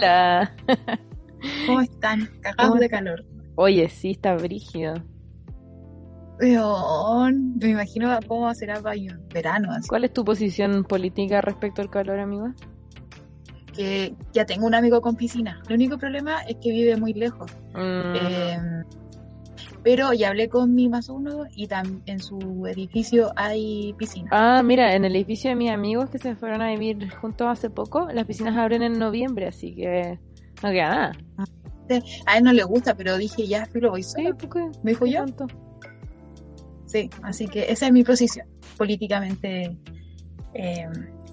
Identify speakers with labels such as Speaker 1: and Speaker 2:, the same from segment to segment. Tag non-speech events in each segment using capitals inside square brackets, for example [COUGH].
Speaker 1: Hola.
Speaker 2: ¿Cómo están? Cagados de calor.
Speaker 1: Oye, sí, está brígido.
Speaker 2: Me imagino cómo será para en verano. Así.
Speaker 1: ¿Cuál es tu posición política respecto al calor, amigo?
Speaker 2: Que ya tengo un amigo con piscina. El único problema es que vive muy lejos.
Speaker 1: Mm,
Speaker 2: Eh, pero ya hablé con mi más uno y tam- en su edificio hay piscina.
Speaker 1: Ah, mira, en el edificio de mis amigos que se fueron a vivir juntos hace poco, las piscinas abren en noviembre, así que no queda nada.
Speaker 2: A él no le gusta, pero dije ya, filo, voy
Speaker 1: Sí,
Speaker 2: solo.
Speaker 1: ¿por qué?
Speaker 2: ¿Me dijo
Speaker 1: ¿Qué
Speaker 2: yo?
Speaker 1: tanto?
Speaker 2: Sí, así que esa es mi posición. Políticamente, eh,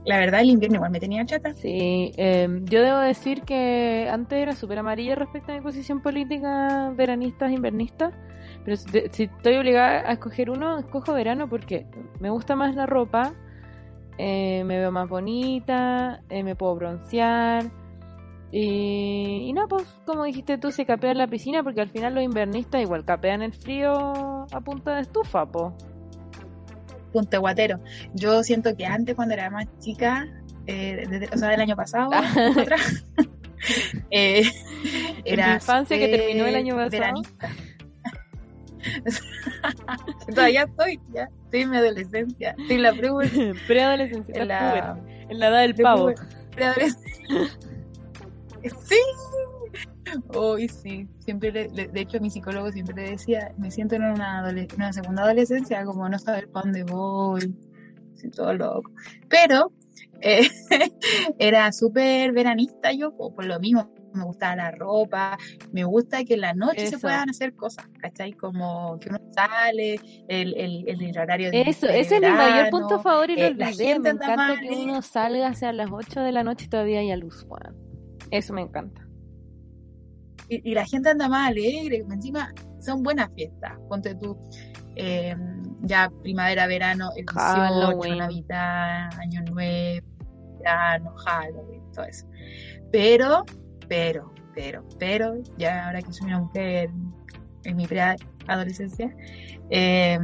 Speaker 2: la verdad, el invierno igual me tenía chata.
Speaker 1: Sí, eh, yo debo decir que antes era súper amarilla respecto a mi posición política veranista, invernista, pero si estoy obligada a escoger uno, escojo verano porque me gusta más la ropa, eh, me veo más bonita, eh, me puedo broncear y, y no, pues como dijiste tú, se capea en la piscina porque al final los invernistas igual capean el frío a punta de estufa, po.
Speaker 2: Punto guatero. Yo siento que antes, cuando era más chica, eh, desde- o sea, del año pasado, poco atrás, [LAUGHS] eh,
Speaker 1: En tu infancia que terminó el año pasado.
Speaker 2: veranista. [LAUGHS] Todavía estoy, ya. Estoy en mi adolescencia. Estoy en la pre [LAUGHS]
Speaker 1: Preadolescencia,
Speaker 2: en
Speaker 1: la en la edad del
Speaker 2: de
Speaker 1: pavo.
Speaker 2: preadolescencia. Sí. Hoy sí. Siempre le- le- de hecho, mi psicólogo siempre le decía, me siento en una, una segunda adolescencia, como no saber para dónde voy. Soy todo loco. Pero eh, [LAUGHS] era súper veranista yo, po, por lo mismo. Me gustaba la ropa, me gusta que en la noche se puedan hacer cosas, ¿cachai? Como que uno sale, el, el, el horario de
Speaker 1: Eso, ese es mi mayor punto favor y lo
Speaker 2: eh, la
Speaker 1: olvidé. Me encanta
Speaker 2: mal,
Speaker 1: que uno salga hacia las 8 de la noche y todavía haya luz, weón. Eso me encanta.
Speaker 2: Y, y la gente anda más alegre, encima son buenas fiestas. Ponte tú, eh, ya primavera, verano, el 18,
Speaker 1: Halloween.
Speaker 2: Navidad, Año Nuevo, verano, Halloween, todo eso. Pero, pero, pero, pero, ya ahora que soy una mujer en mi preadolescencia, [LAUGHS] eh,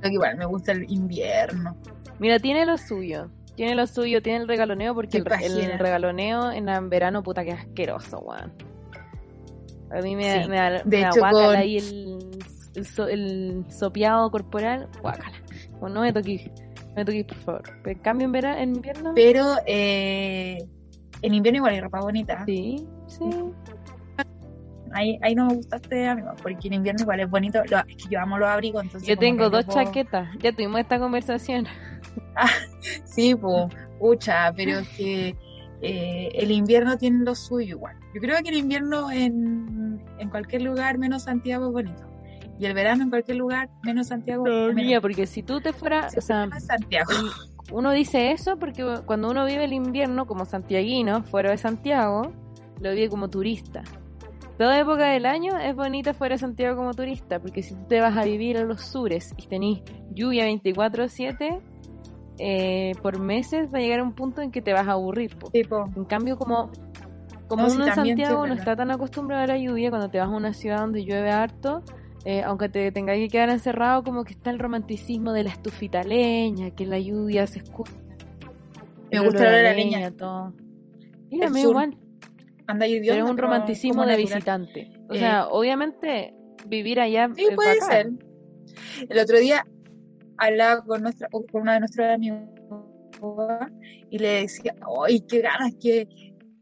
Speaker 2: creo que igual me gusta el invierno.
Speaker 1: Mira, tiene lo suyo. Tiene lo suyo, tiene el regaloneo porque el, regaloneo en verano, puta, que asqueroso, weón. A mí me,
Speaker 2: Sí.
Speaker 1: me
Speaker 2: De
Speaker 1: me
Speaker 2: hecho, con-
Speaker 1: ahí el, el, so- el sopeado corporal, guácala. Bueno, no me toquís, no me toquís, por favor. En cambio en verano, en invierno,
Speaker 2: Pero eh, en invierno igual hay ropa bonita.
Speaker 1: sí, sí.
Speaker 2: Ahí, ahí no me gustaste, amigo, porque en invierno igual es bonito. Lo- es que yo amo los abrigos, entonces.
Speaker 1: Yo tengo dos
Speaker 2: puedo-
Speaker 1: chaquetas, ya tuvimos esta conversación. [LAUGHS]
Speaker 2: Sí, pues, pucha, pero es que eh, el invierno tiene lo suyo igual. Yo creo que el invierno en, en cualquier lugar menos Santiago es bonito. Y el verano en cualquier lugar menos Santiago es
Speaker 1: No,
Speaker 2: bonito.
Speaker 1: niña, porque si tú te fueras, o sea,
Speaker 2: Santiago.
Speaker 1: uno dice eso porque cuando uno vive el invierno como santiaguino, fuera de Santiago, lo vive como turista. Toda época del año es bonita fuera de Santiago como turista, porque si tú te vas a vivir a los sures y tenés lluvia 24/7, eh, por meses va a llegar un punto en que te vas a aburrir.
Speaker 2: Tipo,
Speaker 1: En cambio, como, como
Speaker 2: No,
Speaker 1: uno en
Speaker 2: también, sí,
Speaker 1: Santiago no está tan acostumbrado a la lluvia, cuando te vas a una ciudad donde llueve harto, eh, aunque te tengas que quedar encerrado, como que está el romanticismo de la estufita leña, que la lluvia se escucha.
Speaker 2: Me gusta
Speaker 1: olor
Speaker 2: el olor
Speaker 1: a
Speaker 2: a leña.
Speaker 1: todo. A mí
Speaker 2: sur,
Speaker 1: igual,
Speaker 2: anda
Speaker 1: pero es un romanticismo de visitante. O
Speaker 2: Eh,
Speaker 1: sea, obviamente, vivir allá
Speaker 2: Sí,
Speaker 1: es
Speaker 2: puede
Speaker 1: bacán.
Speaker 2: ser. El otro día hablaba con nuestra, con una de nuestros amigos y le decía, ¡ay, qué ganas que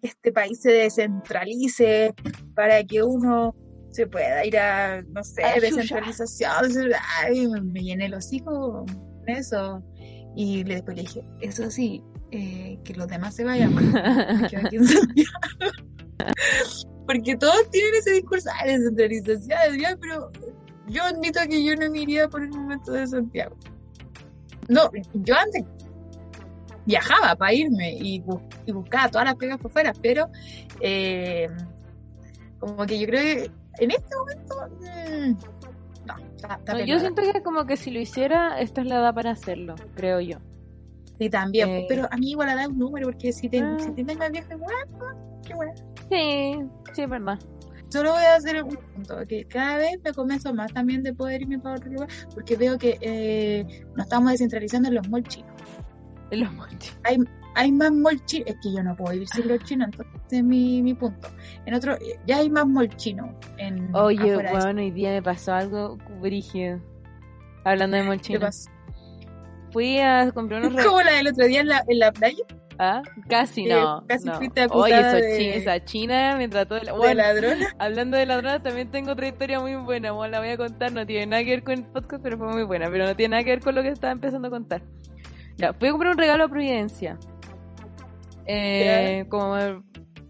Speaker 2: este país se descentralice para que uno se pueda ir a, no sé,
Speaker 1: A
Speaker 2: descentralización! Ay, me, llené los hijos con eso. Y le- después le dije, eso sí, eh, que los demás se vayan. quedo [LAUGHS] aquí en Santiago. Porque todos tienen ese discurso "Ah, de descentralización, ya, pero yo admito que yo no me iría por el momento de Santiago. No, yo antes viajaba para irme y, bu- y buscaba todas las pegas por fuera, pero eh, como que yo creo que en este momento mm, no, está, está
Speaker 1: No, yo siento que como que si lo hiciera, esta es la edad para hacerlo, creo yo.
Speaker 2: Sí, también,
Speaker 1: eh,
Speaker 2: pero a mí igual a dar un número, porque si te,
Speaker 1: Ah.
Speaker 2: si te más viejo igual, pues, qué bueno.
Speaker 1: Sí, sí, es verdad.
Speaker 2: Solo voy a hacer un punto, que cada vez me convenzo más también de poder irme para otro lugar, porque veo que eh, nos estamos descentralizando en los malls chinos.
Speaker 1: En los montes.
Speaker 2: Hay, hay más molchino. Es que yo no puedo vivir sin los chinos, entonces es mi, mi punto. En otro, ya hay más molchino. En,
Speaker 1: Oye, bueno, hoy día me pasó algo brígido. Hablando de
Speaker 2: ¿Qué
Speaker 1: molchino.
Speaker 2: pasa?
Speaker 1: Fui a comprar unos [LAUGHS]
Speaker 2: Como la del otro día en la, en la playa,
Speaker 1: ¿Ah? Casi no.
Speaker 2: casi
Speaker 1: no.
Speaker 2: fuiste
Speaker 1: Oye,
Speaker 2: acusada de-
Speaker 1: chi- esa china me trató de la...
Speaker 2: de
Speaker 1: Bueno,
Speaker 2: ladrona. [LAUGHS]
Speaker 1: hablando de ladronas, también tengo otra historia muy buena. Bueno, la voy a contar, no tiene nada que ver con el podcast, pero fue muy buena. Pero no tiene nada que ver con lo que estaba empezando a contar. Ya, fui a comprar un regalo a Providencia. Eh, como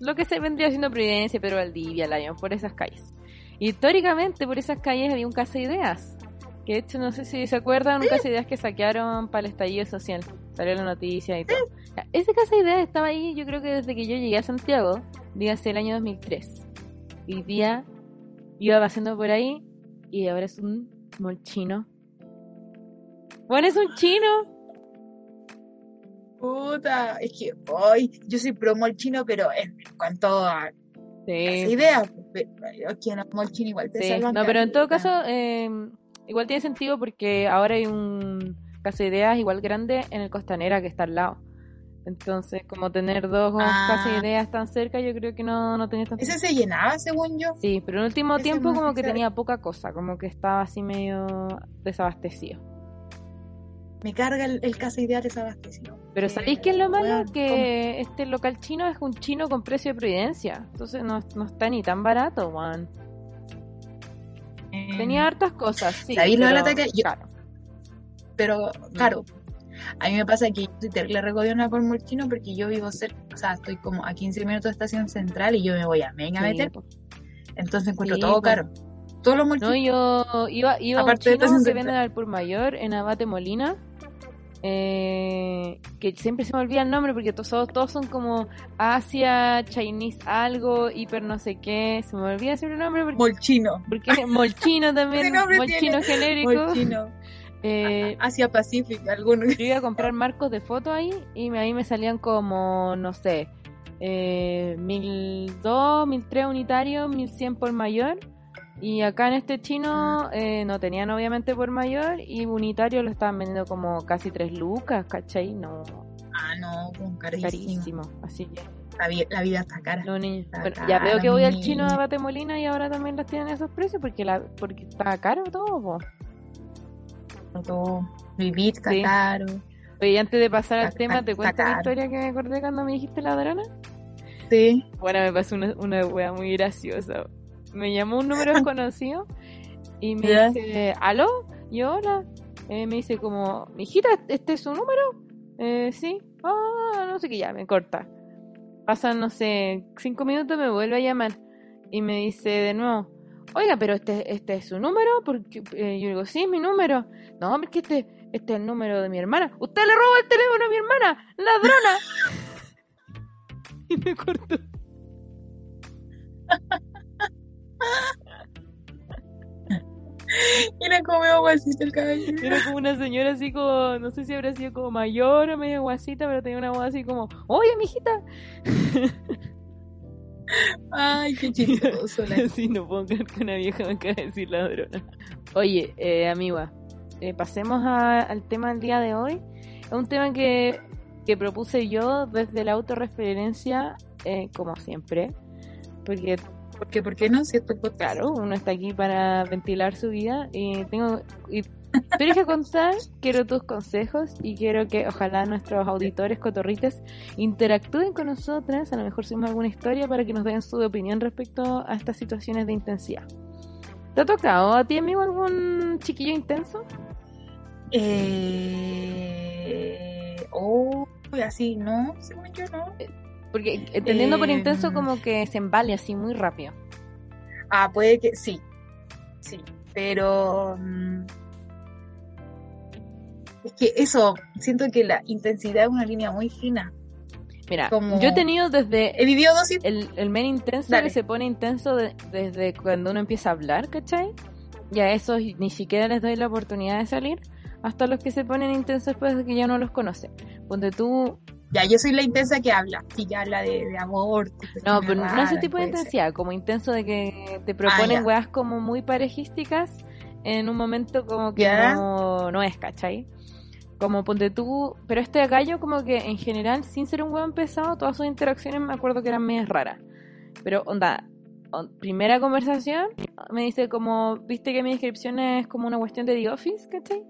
Speaker 1: lo que se vendría siendo Providencia, Pedro Valdivia, Lyon, por esas calles. Históricamente por esas calles había un casa de ideas. Que de hecho, no sé si se acuerdan, un casa de ideas que saquearon para el estallido social. Salió la noticia y todo. Ese casa de ideas estaba ahí, yo creo que desde que yo llegué a Santiago, dígase el año 2003. Y día iba pasando por ahí y ahora es un molchino. Bueno, es un chino.
Speaker 2: Puta, es que hoy yo soy pro molchino, pero en cuanto a
Speaker 1: Sí.
Speaker 2: idea, es que no molchino igual te
Speaker 1: Sí, no, pero en todo caso, eh, igual tiene sentido porque ahora hay un casa de ideas igual grande en el Costanera que está al lado. Entonces, como tener dos
Speaker 2: Ah.
Speaker 1: de ideas tan cerca, yo creo que no, no tenía tanto
Speaker 2: Ese se llenaba, según yo.
Speaker 1: Sí, pero en el último
Speaker 2: Ese
Speaker 1: tiempo como que tenía poca cosa, como que estaba así medio desabastecido.
Speaker 2: Me carga el, el casa ideal desabastecido.
Speaker 1: Pero ¿sabéis qué es lo malo? que este local chino es un chino con precio de providencia. Entonces no, no está ni tan barato, Juan.
Speaker 2: ¿cómo? Eh,
Speaker 1: Tenía hartas cosas, sí.
Speaker 2: ¿Sabéis lo
Speaker 1: pero
Speaker 2: lata que yo-
Speaker 1: caro.
Speaker 2: Pero, claro, a mí me pasa que yo soy terrible regodiona por molchino porque yo vivo cerca, o sea, estoy como a 15 minutos de estación central y yo me voy a Mega a
Speaker 1: Sí,
Speaker 2: meter.
Speaker 1: po.
Speaker 2: Entonces encuentro
Speaker 1: Sí,
Speaker 2: todo
Speaker 1: po.
Speaker 2: caro. Todos los molchinos.
Speaker 1: No, yo iba, iba a un
Speaker 2: de
Speaker 1: que venden al por mayor en Abate Molina. eh, que siempre se me olvida el nombre porque todos, todos son como Asia, Chinese algo, hiper no sé qué. Se me olvida siempre el nombre porque,
Speaker 2: Molchino.
Speaker 1: porque molchino también, [LAUGHS] molchino
Speaker 2: tiene
Speaker 1: genérico.
Speaker 2: Molchino.
Speaker 1: Eh, [LAUGHS]
Speaker 2: Asia Pacific, algunos.
Speaker 1: yo iba a comprar marcos de foto ahí y ahí me salían como, no sé, eh, 1002, 1003 unitarios, 1100 por mayor. Y acá en este chino eh, no tenían obviamente por mayor y unitario lo estaban vendiendo como casi 3 lucas, ¿cachai? No,
Speaker 2: Ah, no, carísimo.
Speaker 1: carísimo. Así que,
Speaker 2: La, vi- la vida está cara.
Speaker 1: no, niño.
Speaker 2: Está
Speaker 1: Bueno, ya veo que voy al chino de Batemolina y ahora también las tienen a esos precios porque la porque está caro todo. po.
Speaker 2: Todo. Vivir
Speaker 1: Sí. Oye, antes de pasar al tema, ¿te cuento
Speaker 2: caro.
Speaker 1: historia que me acordé cuando me dijiste ladrona?
Speaker 2: Sí.
Speaker 1: Bueno, me pasó una, una wea muy graciosa. Me llamó un número [LAUGHS] desconocido y me
Speaker 2: Ya.
Speaker 1: dice, ¿aló? Y yo, hola. Eh, me dice como, mijita, ¿este es su número? Eh, sí. Ah, no sé qué, ya, me corta. Pasan, no sé, cinco minutos, me vuelve a llamar y me dice de nuevo, oiga, pero este, este es su número, porque eh, yo digo, sí, es mi número. No, porque este, este es el número de mi hermana. Usted le robó el teléfono a mi hermana, ladrona. [LAUGHS] y me cortó. [LAUGHS]
Speaker 2: Era como aguacito el cabello.
Speaker 1: Era como una señora así como, no sé si habrá sido como mayor o medio guasita, pero tenía una voz así como, oye, mijita. [LAUGHS]
Speaker 2: Ay, qué chistoso.
Speaker 1: Así [LAUGHS] no puedo creer que una vieja me acaba de decir ladrona. Oye, eh, amiga, eh, pasemos a- al tema del día de hoy. Es un tema que, que propuse yo desde la autorreferencia, eh, como siempre. Porque
Speaker 2: ¿Por qué, ¿Por qué no? Si esto es.
Speaker 1: Claro, uno está aquí para ventilar su vida y tengo y te dije contar, quiero tus consejos y quiero que ojalá nuestros auditores cotorrites interactúen con nosotras, a lo mejor subimos alguna historia para que nos den su opinión respecto a estas situaciones de intensidad. ¿Te ha tocado a ti, amigo, algún chiquillo intenso?
Speaker 2: Eh... Oh, así, no, según yo no.
Speaker 1: Porque entendiendo por
Speaker 2: Eh,
Speaker 1: intenso como que se embale así muy rápido.
Speaker 2: Ah, puede que sí. Sí, pero. mm, Es que eso, siento que la intensidad es una línea muy fina.
Speaker 1: Mira,
Speaker 2: como-
Speaker 1: yo he tenido desde
Speaker 2: He vivido dos
Speaker 1: el, el men intenso
Speaker 2: Dale.
Speaker 1: que se pone intenso de- desde cuando uno empieza a hablar, ¿cachai? Y a esos ni siquiera les doy la oportunidad de salir, hasta los que se ponen intensos después de que ya no los conoce. Donde tú,
Speaker 2: Ya, yo soy la intensa que habla, y ya habla de, y
Speaker 1: no, pero no ese tipo de
Speaker 2: ser.
Speaker 1: intensidad, como intenso de que te proponen
Speaker 2: Ah,
Speaker 1: weas como muy parejísticas en un momento como que no, no es, ¿cachai? Como ponte tú, pero este gallo como que en general, sin ser un hueón pesado, todas sus interacciones me acuerdo que eran medias raras. Pero onda, on- primera conversación, me dice como, viste que mi descripción es como una cuestión de The Office, ¿cachai?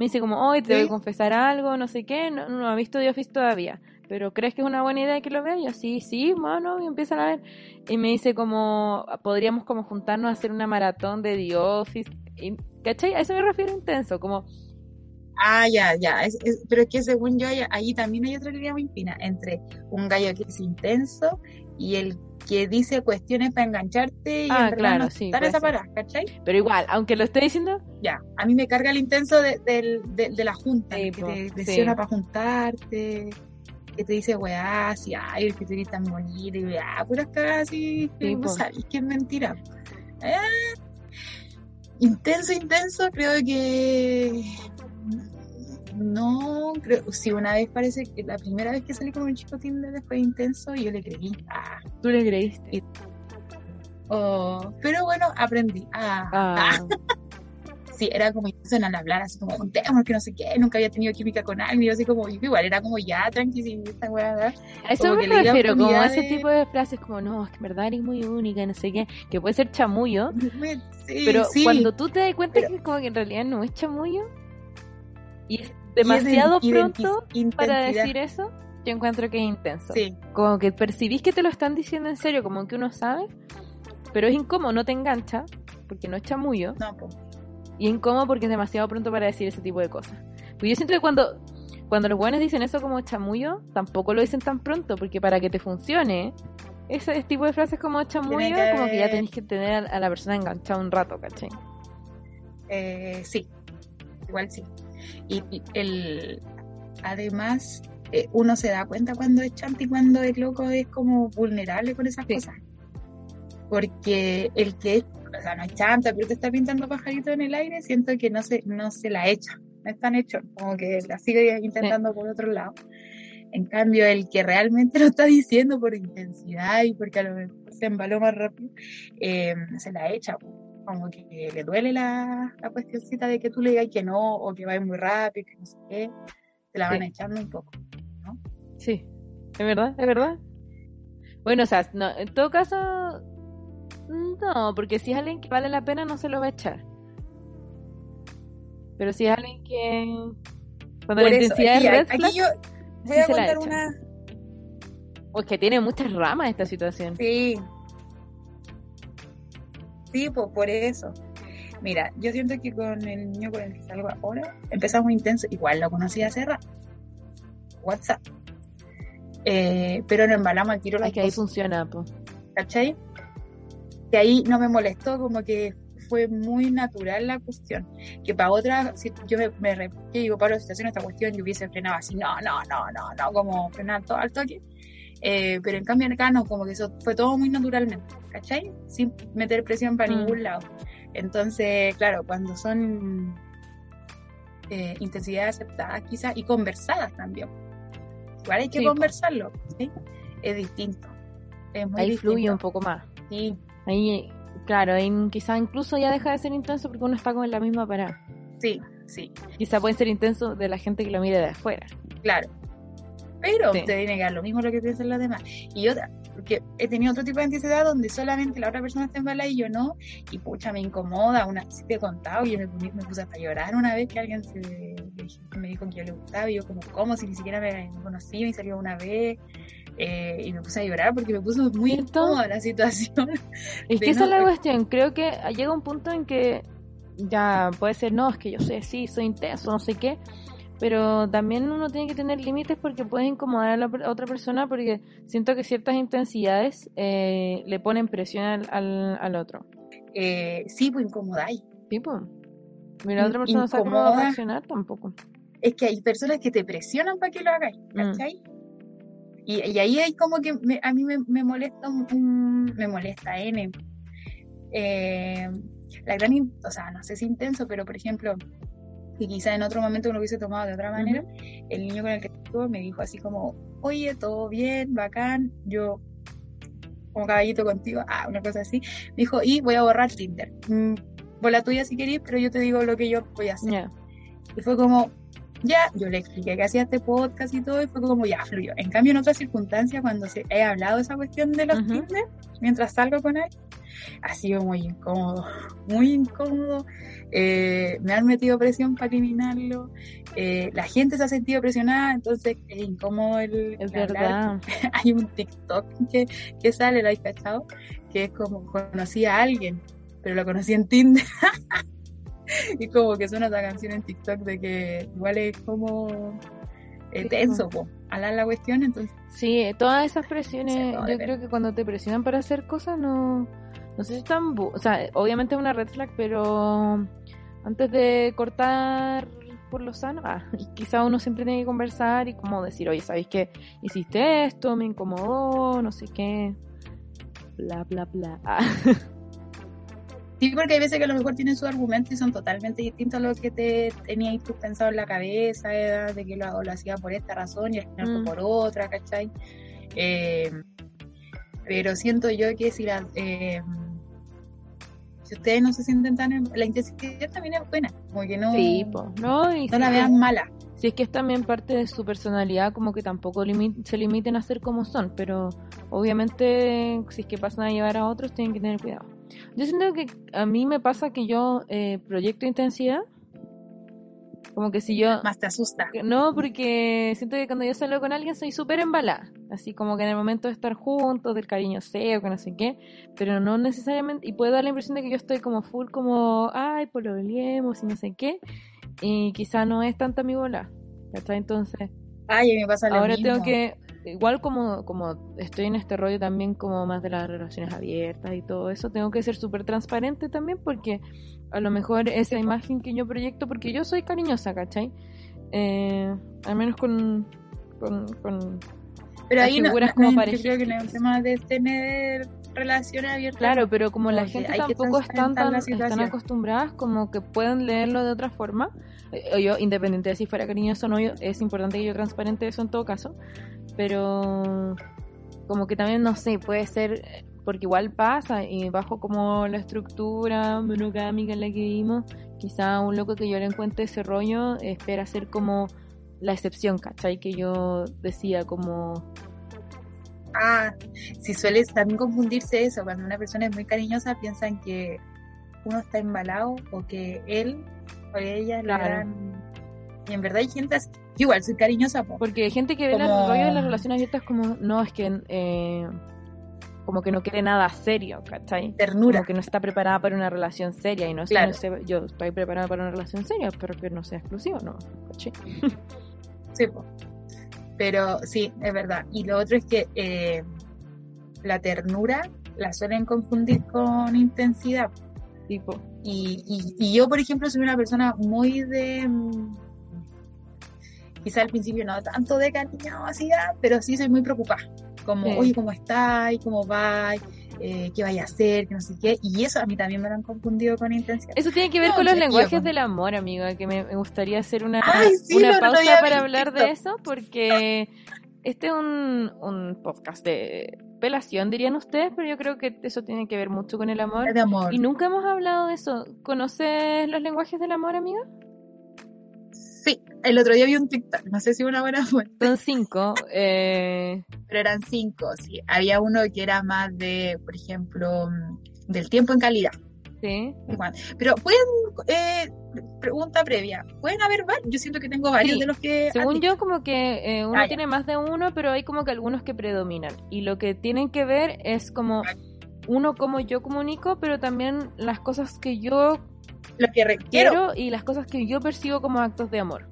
Speaker 1: Me dice como, hoy te voy a confesar algo, no sé qué, no, no ha visto The Office todavía. Pero ¿crees que es una buena idea que lo vea? Y yo, sí, sí, bueno, y empiezan a ver. Y me dice como, podríamos como juntarnos a hacer una maratón de The Office. Y, ¿Cachai? A eso me refiero intenso, como,
Speaker 2: Ah, ya, ya. Es- es- pero es que según yo, ahí, ahí también hay otra línea muy fina entre un gallo que es intenso y el que dice cuestiones para engancharte y
Speaker 1: Ah,
Speaker 2: en verdad
Speaker 1: claro,
Speaker 2: no
Speaker 1: sí,
Speaker 2: esa parada, ¿cachai?
Speaker 1: pero igual, aunque lo esté diciendo,
Speaker 2: Ya, a mí me carga el intenso de, de, de la junta,
Speaker 1: Sí,
Speaker 2: que
Speaker 1: po,
Speaker 2: te
Speaker 1: sí.
Speaker 2: presiona para juntarte, que te dice weá, así, ay, el que tú eres tan bonito, y weá, puras cagas así, que sabés que es mentira. Ah, intenso, intenso, creo que no, creo, sí, una vez parece que la primera vez que salí con un chico Tinder fue intenso y yo le creí. Ah,
Speaker 1: tú le creíste.
Speaker 2: oh, pero bueno, aprendí. Ah,
Speaker 1: Ah, [LAUGHS]
Speaker 2: sí, era como intenso en al hablar, así como juntémonos que no sé qué, nunca había tenido química con alguien, y yo así como, igual era como ya, tranqui, esta weá,
Speaker 1: eso
Speaker 2: como
Speaker 1: me refiero, como ese tipo de frases como, no, es que en verdad eres muy única, no sé qué, que puede ser chamullo, [LAUGHS]
Speaker 2: Sí,
Speaker 1: pero
Speaker 2: sí,
Speaker 1: cuando tú te das cuenta
Speaker 2: pero-
Speaker 1: que como que en realidad no es chamullo, y es demasiado pronto para decir eso, yo encuentro que es intenso.
Speaker 2: Sí,
Speaker 1: Como que percibís que te lo están diciendo en serio, como que uno sabe, pero es incómodo, no te engancha, porque no es chamullo,
Speaker 2: no, po.
Speaker 1: y incómodo porque es demasiado pronto para decir ese tipo de cosas. Pues yo siento que cuando, cuando los buenos dicen eso como chamullo, tampoco lo dicen tan pronto, porque para que te funcione, ese tipo de frases como chamullo,
Speaker 2: que
Speaker 1: como que ya tenés que tener a la persona enganchada un rato, ¿cachai?
Speaker 2: Eh, sí, igual sí. Y, el además eh, uno se da cuenta cuando es chanta y cuando el loco es como vulnerable con esas
Speaker 1: Sí.
Speaker 2: cosas. Porque el que es, o sea, no es chanta, pero te está pintando pajarito en el aire, siento que no se, no se la echa, no están hechos, como que la sigue intentando por otro lado. En cambio, el que realmente lo está diciendo por intensidad y porque a lo mejor se embaló más rápido, eh, se la echa como que le duele la, la cuestioncita de que tú le digas que no, o que vaya muy rápido, que no sé qué, te la van
Speaker 1: Sí.
Speaker 2: echando un poco.
Speaker 1: Sí, es verdad, es verdad. Bueno, o sea, no, en todo caso, no, porque si es alguien que vale la pena, no se lo va a echar. Pero si es alguien que. Cuando
Speaker 2: Por
Speaker 1: la
Speaker 2: eso,
Speaker 1: intensidad
Speaker 2: aquí,
Speaker 1: es red
Speaker 2: aquí yo voy
Speaker 1: sí
Speaker 2: a contar una...
Speaker 1: o es que tiene muchas ramas esta situación.
Speaker 2: Sí. Sí, pues por eso. Mira, yo siento que con el niño con el que salgo ahora empezamos intenso. Igual lo conocí hace rato. WhatsApp. Eh, pero nos embalamos al tiro las
Speaker 1: Es que ahí funciona, pues.
Speaker 2: ¿cachai? Que ahí no me molestó, como que fue muy natural la cuestión. Que para otra, si yo me, me re- que digo, Pablo, si te hacen esta cuestión, yo hubiese frenado así, no, no, no, no, no, como frenar todo al toque. Eh, pero en cambio acá no, como que eso fue todo muy naturalmente, ¿cachai? Sin meter presión para
Speaker 1: Mm.
Speaker 2: ningún lado. Entonces, claro, cuando son eh, intensidades aceptadas quizás y conversadas también. Igual hay que
Speaker 1: Sí,
Speaker 2: conversarlo, ¿sí? Es distinto. Es muy
Speaker 1: Ahí
Speaker 2: distinto.
Speaker 1: fluye un poco más.
Speaker 2: Sí,
Speaker 1: Ahí, claro, ahí quizás incluso ya deja de ser intenso porque uno está como en la misma parada.
Speaker 2: sí, sí,
Speaker 1: Quizá puede ser intenso de la gente que lo mire de afuera.
Speaker 2: claro. Pero
Speaker 1: Sí.
Speaker 2: te tiene que dar lo mismo lo que piensan los demás. Y otra, porque he tenido otro tipo de ansiedad donde solamente la otra persona está embalada y yo no, y pucha, me incomoda. Una vez te he contado, y yo me, puse- me puse hasta a llorar una vez que alguien se, me dijo que yo le gustaba, y yo como, ¿cómo? Si ni siquiera me conocía y salió una vez. eh, y me puse a llorar porque me puso muy incómoda la situación. [LAUGHS]
Speaker 1: Es que esa es la cuestión. Creo que llega un punto en que ya puede ser, no, es que yo soy así, soy intenso, no sé qué. Pero también uno tiene que tener límites porque puedes incomodar a la a otra persona porque siento que ciertas intensidades eh, le ponen presión al, al, al otro.
Speaker 2: Eh, sí, pues incomodáis.
Speaker 1: Tipo, mira, la otra persona no sabe cómo reaccionar tampoco.
Speaker 2: es que hay personas que te presionan para que lo hagáis,
Speaker 1: Mm.
Speaker 2: ¿cachai? Y, y ahí hay como que me- a mí me, me molesta un, un- me molesta N. Eh, la gran, o sea, no sé si intenso, pero por ejemplo, que quizá en otro momento uno hubiese tomado de otra manera, el niño con el que estuvo me dijo así como, oye, todo bien, bacán, yo como caballito contigo, ah, una cosa así, me dijo, y voy a borrar Tinder. Mm, por la tuya si querés, pero yo te digo lo que yo voy a hacer.
Speaker 1: Ya.
Speaker 2: Y fue como, ya, yo le expliqué que hacía este podcast y todo, y fue como ya fluyó. En cambio, en otras circunstancias, cuando se, he hablado de esa cuestión de los
Speaker 1: Ujú.
Speaker 2: Tinder, mientras salgo con él, ha sido muy incómodo, [LAUGHS] muy incómodo. Eh, me han metido presión para eliminarlo. Eh, la gente se ha sentido presionada, entonces es incómodo el,
Speaker 1: Es
Speaker 2: el
Speaker 1: verdad. [LAUGHS]
Speaker 2: Hay un TikTok que, que sale, ¿lo has cachado? Que es como conocí a alguien, pero lo conocí en Tinder. [LAUGHS] y como que suena esa canción en TikTok de que igual es como eh, tenso, po, hablar la cuestión, entonces
Speaker 1: Sí, todas esas presiones, yo creo que cuando te presionan para hacer cosas no, no sé si están, bu- o sea, obviamente es una red flag, pero antes de cortar por lo sano, ah, [LAUGHS] quizá uno siempre tiene que conversar y como decir, oye, ¿sabéis que hiciste esto? Me incomodó, no sé qué, bla, bla, bla. [LAUGHS] Ah,
Speaker 2: Sí, porque hay veces que a lo mejor tienen sus argumentos y son totalmente distintos a lo que te tenías tú pensado en la cabeza, de que lo, lo hacía por esta razón y al final
Speaker 1: Mm.
Speaker 2: fue por otra, ¿cachai? Eh, pero siento yo que si la, eh, si ustedes no se sienten tan... en- la intensidad también es buena, como que no,
Speaker 1: sí, po, ¿no? Y
Speaker 2: no
Speaker 1: si
Speaker 2: la
Speaker 1: es
Speaker 2: vean mala.
Speaker 1: Si es que es también parte de su personalidad, como que tampoco limi- se limiten a ser como son, pero obviamente si es que pasan a llevar a otros, tienen que tener cuidado. Yo siento que a mí me pasa que yo eh, proyecto intensidad, como que si yo...
Speaker 2: Más te asusta.
Speaker 1: No, porque siento que cuando yo salgo con alguien soy súper embalada, así como que en el momento de estar juntos, del cariño seo, que no sé qué, pero no necesariamente, y puede dar la impresión de que yo estoy como full, como, ay, pololeemos y no sé qué, y quizá no es tanta mi bola, ¿cachai? Entonces,
Speaker 2: Ay, a mí me pasa lo
Speaker 1: ahora
Speaker 2: mismo.
Speaker 1: tengo que, igual como, como estoy en este rollo también como más de las relaciones abiertas y todo eso, tengo que ser súper transparente también porque a lo mejor esa imagen que yo proyecto, porque yo soy cariñosa, ¿cachai? Eh, al menos con... con, con
Speaker 2: Pero ahí no,
Speaker 1: como [LAUGHS]
Speaker 2: yo creo que no es un tema de tener relaciones abiertas.
Speaker 1: Claro, pero como la gente tampoco están tan están acostumbradas, como que pueden leerlo de otra forma. Eh, yo, independiente de si fuera cariñoso o no, yo- es importante que yo transparente eso en todo caso. Pero como que también, no sé, puede ser, eh, porque igual pasa, y bajo como la estructura monogámica en la que vivimos, quizá un loco que yo le encuentre ese rollo espera ser como la excepción, ¿cachai? Que yo decía como...
Speaker 2: Ah, si suele también confundirse eso, cuando una persona es muy cariñosa piensan que uno está embalado o que él o ella le
Speaker 1: Claro.
Speaker 2: dan... Y en verdad hay gente así. Igual soy cariñosa, po.
Speaker 1: Porque hay gente que ve el
Speaker 2: Como-
Speaker 1: rollo de las relaciones abiertas como, no, es que eh, como que no quiere nada serio, ¿cachai?
Speaker 2: ternura.
Speaker 1: Como que no está preparada para una relación seria y no
Speaker 2: Claro.
Speaker 1: no sé, yo estoy preparada para una relación seria, pero que no sea exclusivo, ¿no? ¿cachai?
Speaker 2: Sí. Pero sí, es verdad. Y lo otro es que eh, la ternura la suelen confundir con intensidad.
Speaker 1: Tipo,
Speaker 2: Y, y, y yo, por ejemplo, soy una persona muy de. mm, Quizá al principio no tanto de cariñosidad, pero sí soy muy preocupada. Como,
Speaker 1: Sí.
Speaker 2: oye, ¿cómo estás? ¿Cómo vas? Eh, ¿Qué vaya a hacer? Que no sé qué. Y eso a mí también me lo han confundido con intensidad.
Speaker 1: eso tiene que ver
Speaker 2: No,
Speaker 1: con los lenguajes del amor, amiga, que me, me gustaría hacer una,
Speaker 2: Ay, sí,
Speaker 1: una
Speaker 2: lo otro
Speaker 1: pausa para hablar de eso, porque este es un, un podcast de pelación, dirían ustedes, pero yo creo que eso tiene que ver mucho con el amor.
Speaker 2: De amor.
Speaker 1: Y nunca hemos hablado de eso. ¿Conoces los lenguajes del amor, amiga?
Speaker 2: El otro día vi un TikTok. No sé si una buena fuente.
Speaker 1: Son cinco. Eh,
Speaker 2: pero eran cinco, sí. Había uno que era más de, por ejemplo, mm, del tiempo en calidad.
Speaker 1: sí.
Speaker 2: Igual. Pero pueden, eh, pregunta previa, ¿pueden haber varios? Yo siento que tengo varios
Speaker 1: Sí.
Speaker 2: de los que...
Speaker 1: Según yo, como que eh, uno
Speaker 2: Ah,
Speaker 1: tiene más de uno, pero hay como que algunos que predominan. Y lo que tienen que ver es como uno como yo comunico, pero también las cosas que yo
Speaker 2: Lo que requiero.
Speaker 1: quiero y las cosas que yo percibo como actos de amor.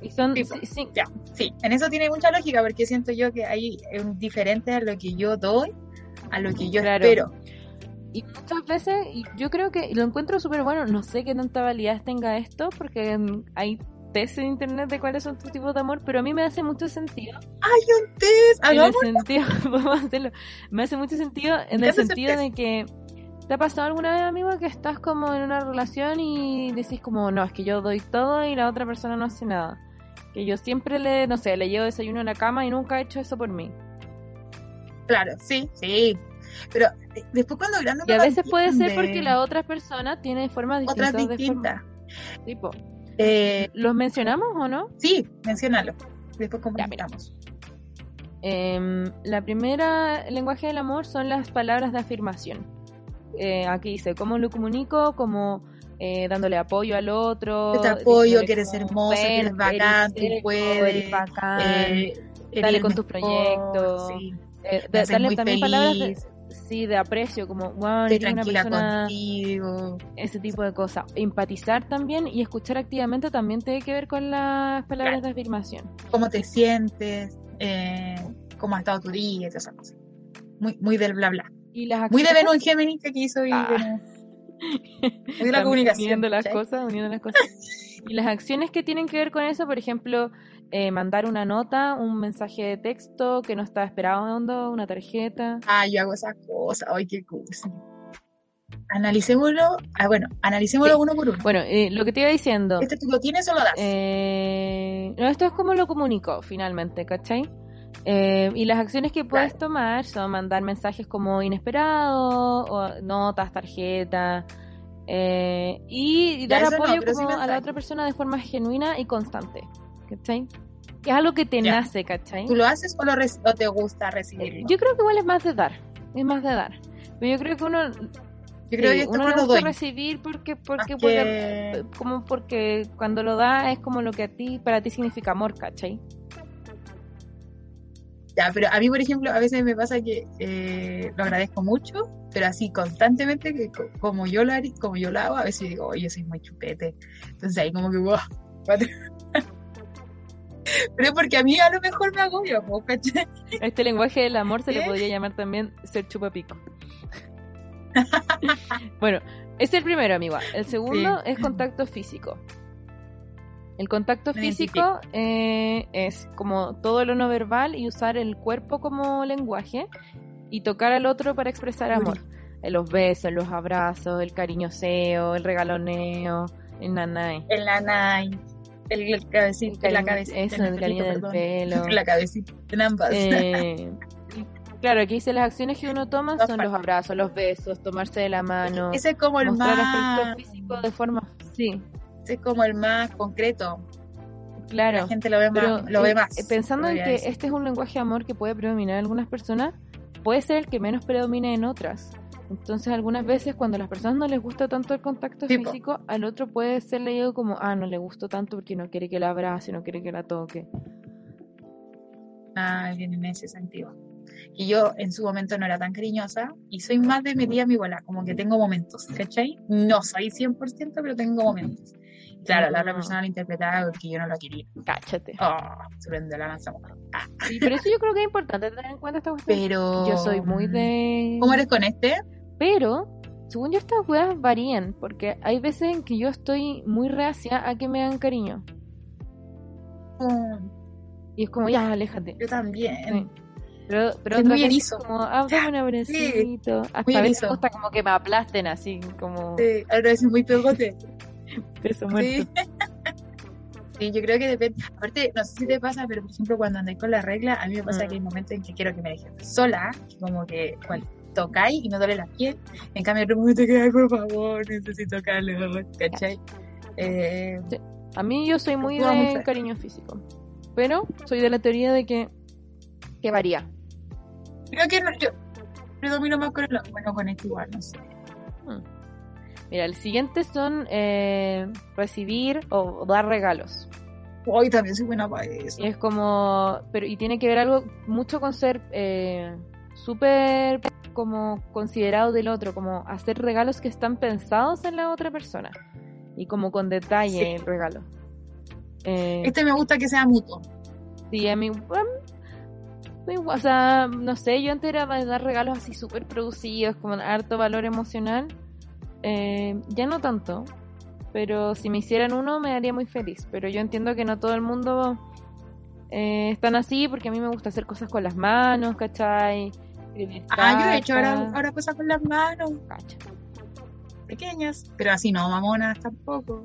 Speaker 1: Y son
Speaker 2: Tipo,
Speaker 1: sí, sí,
Speaker 2: Ya, sí, en eso tiene mucha lógica porque siento yo que hay un diferente a lo que yo doy, a lo que yo
Speaker 1: Claro.
Speaker 2: espero.
Speaker 1: Y muchas veces, yo creo que lo encuentro súper bueno, no sé qué tanta validez tenga esto, porque hay test en internet de cuáles son tus tipos de amor, pero a mí me hace mucho sentido.
Speaker 2: ¡Ay, un test!
Speaker 1: En el sentido, [LAUGHS] vamos a hacerlo. Me hace mucho sentido en el sentido de que ¿te ha pasado alguna vez, amigo, que estás como en una relación y decís como, no, es que yo doy todo y la otra persona no hace nada? Que yo siempre le, no sé, le llevo desayuno a la cama y nunca ha hecho eso por mí.
Speaker 2: Claro, sí, sí. Pero eh, después cuando grande
Speaker 1: Y a veces puede ser porque la otra persona tiene formas
Speaker 2: otras
Speaker 1: distintas forma-
Speaker 2: distintas.
Speaker 1: Tipo,
Speaker 2: Eh,
Speaker 1: ¿Los mencionamos o no?
Speaker 2: sí, menciónalo. Después comentamos.
Speaker 1: Em, la primera lenguaje del amor son las palabras de afirmación. Eh, aquí dice, ¿cómo lo comunico? Como eh, dándole apoyo al otro.
Speaker 2: Yo te apoyo, que eres
Speaker 1: como,
Speaker 2: hermosa, que eres
Speaker 1: "Bueno,
Speaker 2: bacán, tú puedes,
Speaker 1: eres bacán".
Speaker 2: Eh,
Speaker 1: dale con tus proyectos.
Speaker 2: sí,
Speaker 1: Eh,
Speaker 2: haces
Speaker 1: darle
Speaker 2: muy
Speaker 1: también palabras de,
Speaker 2: feliz,
Speaker 1: sí, de aprecio, como, wow, eres una persona,
Speaker 2: contigo.
Speaker 1: ese tipo de cosas. Empatizar también y escuchar activamente también tiene que ver con las palabras
Speaker 2: Claro.
Speaker 1: de afirmación.
Speaker 2: cómo te sientes, eh, cómo ha estado tu día esas cosas. Muy, muy del bla bla.
Speaker 1: Y las
Speaker 2: Muy de Venus en Géminis que aquí soy
Speaker 1: Ah. [LAUGHS]
Speaker 2: Muy de la comunicación.
Speaker 1: Uniendo las cosas, uniendo las cosas. [LAUGHS] Y las acciones que tienen que ver con eso, por ejemplo, eh, mandar una nota, un mensaje de texto que no está esperando, una tarjeta.
Speaker 2: Ah, yo hago esas cosas. Ay, qué cursi. Analicémoslo. Ah, bueno, analicémoslo
Speaker 1: Sí.
Speaker 2: uno por uno.
Speaker 1: Bueno, eh, lo que te iba diciendo,
Speaker 2: ¿Este tú lo tienes o lo das?
Speaker 1: eh, no, esto es como lo comunico finalmente, ¿cachai? Eh, y las acciones que puedes tomar son mandar mensajes como inesperados, o notas, tarjetas, eh, y, dar
Speaker 2: no,
Speaker 1: apoyo
Speaker 2: sí
Speaker 1: como a la otra persona de forma genuina y constante, ¿cachai? Que es algo que te
Speaker 2: Ya.
Speaker 1: nace, ¿cachai?
Speaker 2: ¿Tú lo haces o, lo reci- o te gusta recibirlo?
Speaker 1: Yo creo que igual es más de dar, es más de dar. Pero yo creo que uno,
Speaker 2: Yo creo
Speaker 1: sí,
Speaker 2: que
Speaker 1: uno
Speaker 2: no lo
Speaker 1: gusta recibir porque, porque, porque-
Speaker 2: que-
Speaker 1: como porque cuando lo da es como lo que a ti, para ti significa amor, ¿cachai?
Speaker 2: Ya, pero a mí, por ejemplo, a veces me pasa que eh, lo agradezco mucho, pero así constantemente, que co- como yo lo como yo lo hago, a veces digo, oye, soy muy chupete. Entonces ahí como que, wow. [LAUGHS] Pero porque a mí a lo mejor me agobio, ¿cachai?
Speaker 1: Este lenguaje del amor se le
Speaker 2: ¿Eh?
Speaker 1: podría llamar también ser chupapico. [LAUGHS] bueno, es el primero, amiga. El segundo
Speaker 2: Sí.
Speaker 1: es contacto físico. El contacto físico eh, es como todo lo no verbal y usar el cuerpo como lenguaje y tocar al otro para expresar amor. Eh, Los besos, los abrazos, el cariñoseo, el regaloneo, el nanay.
Speaker 2: El nanay, el, el cabecito, la cabecita.
Speaker 1: eso, el cariño del pelo. [LAUGHS]
Speaker 2: La cabecita, en ambas.
Speaker 1: Eh, [LAUGHS] claro, aquí dice las acciones que uno toma son los abrazos, los besos, tomarse de la mano,
Speaker 2: Ese es como el
Speaker 1: mostrar
Speaker 2: más,
Speaker 1: aspecto físico de forma, sí,
Speaker 2: ese es como el más concreto.
Speaker 1: claro.
Speaker 2: La gente lo ve
Speaker 1: Pero
Speaker 2: más, lo ve
Speaker 1: eh,
Speaker 2: más.
Speaker 1: eh, pensando en que
Speaker 2: decir.
Speaker 1: este es un lenguaje de amor que puede predominar en algunas personas, puede ser el que menos predomine en otras. Entonces, algunas veces cuando a las personas no les gusta tanto el contacto físico, al otro puede ser leído como, ah, no le gustó tanto porque no quiere que la abrace, no quiere que la toque.
Speaker 2: Ah, bien en ese sentido. Y yo en su momento no era tan cariñosa y soy más de medir a mi bola, como que tengo momentos, ¿cachai? No soy 100%, pero tengo momentos. Claro, la otra
Speaker 1: Ah.
Speaker 2: persona lo interpretaba porque yo no lo quería.
Speaker 1: Cáchate.
Speaker 2: Oh, se la lanza. Ah,
Speaker 1: Sí, pero eso yo creo que es importante tener en cuenta esta cuestión.
Speaker 2: pero...
Speaker 1: Yo soy muy de...
Speaker 2: ¿Cómo eres con este?
Speaker 1: Pero, según yo, estas weas varían, porque hay veces en que yo estoy muy reacia a que me hagan cariño.
Speaker 2: Mm,
Speaker 1: Y es como, ya, aléjate.
Speaker 2: yo también.
Speaker 1: Sí. Pero, pero
Speaker 2: Es muy erizo.
Speaker 1: como, ah, un abracito. Hasta
Speaker 2: muy
Speaker 1: a veces me gusta como que me aplasten así, como
Speaker 2: Sí, ahora es muy pegote. [LAUGHS]
Speaker 1: peso
Speaker 2: Sí.
Speaker 1: muerto.
Speaker 2: Sí, yo creo que depende. Aparte, no sé si te pasa, pero por ejemplo, cuando andáis con la regla, a mí me pasa
Speaker 1: Mm.
Speaker 2: que hay momentos en que quiero que me dejen sola, como que cual, tocáis y me duele la piel. En cambio, otro momento que, por favor, necesito calor, ¿cachai? Eh,
Speaker 1: A mí yo soy muy de
Speaker 2: mucho.
Speaker 1: cariño físico. Pero soy de la teoría de que, que varía.
Speaker 2: creo que no, yo predomino más con el bueno, con este igual, no sé.
Speaker 1: Mira, el siguiente son eh, recibir o dar regalos.
Speaker 2: Hoy también soy buena para eso.
Speaker 1: Es como, pero y tiene que ver algo mucho con ser eh, súper como considerado del otro, como hacer regalos que están pensados en la otra persona y como con detalle
Speaker 2: Sí.
Speaker 1: el regalo. Eh,
Speaker 2: Este me gusta que sea mutuo.
Speaker 1: sí, a mí, bueno, o sea, no sé, yo antes era de dar regalos así súper producidos, con harto valor emocional. Eh, ya no tanto, pero si me hicieran uno me haría muy feliz. Pero yo entiendo que no todo el mundo eh, están así porque a mí me gusta hacer cosas con las manos, ¿cachai?
Speaker 2: Ah, yo he hecho ahora, cosas con las manos,
Speaker 1: cacha.
Speaker 2: pequeñas, pero así no, mamonas tampoco.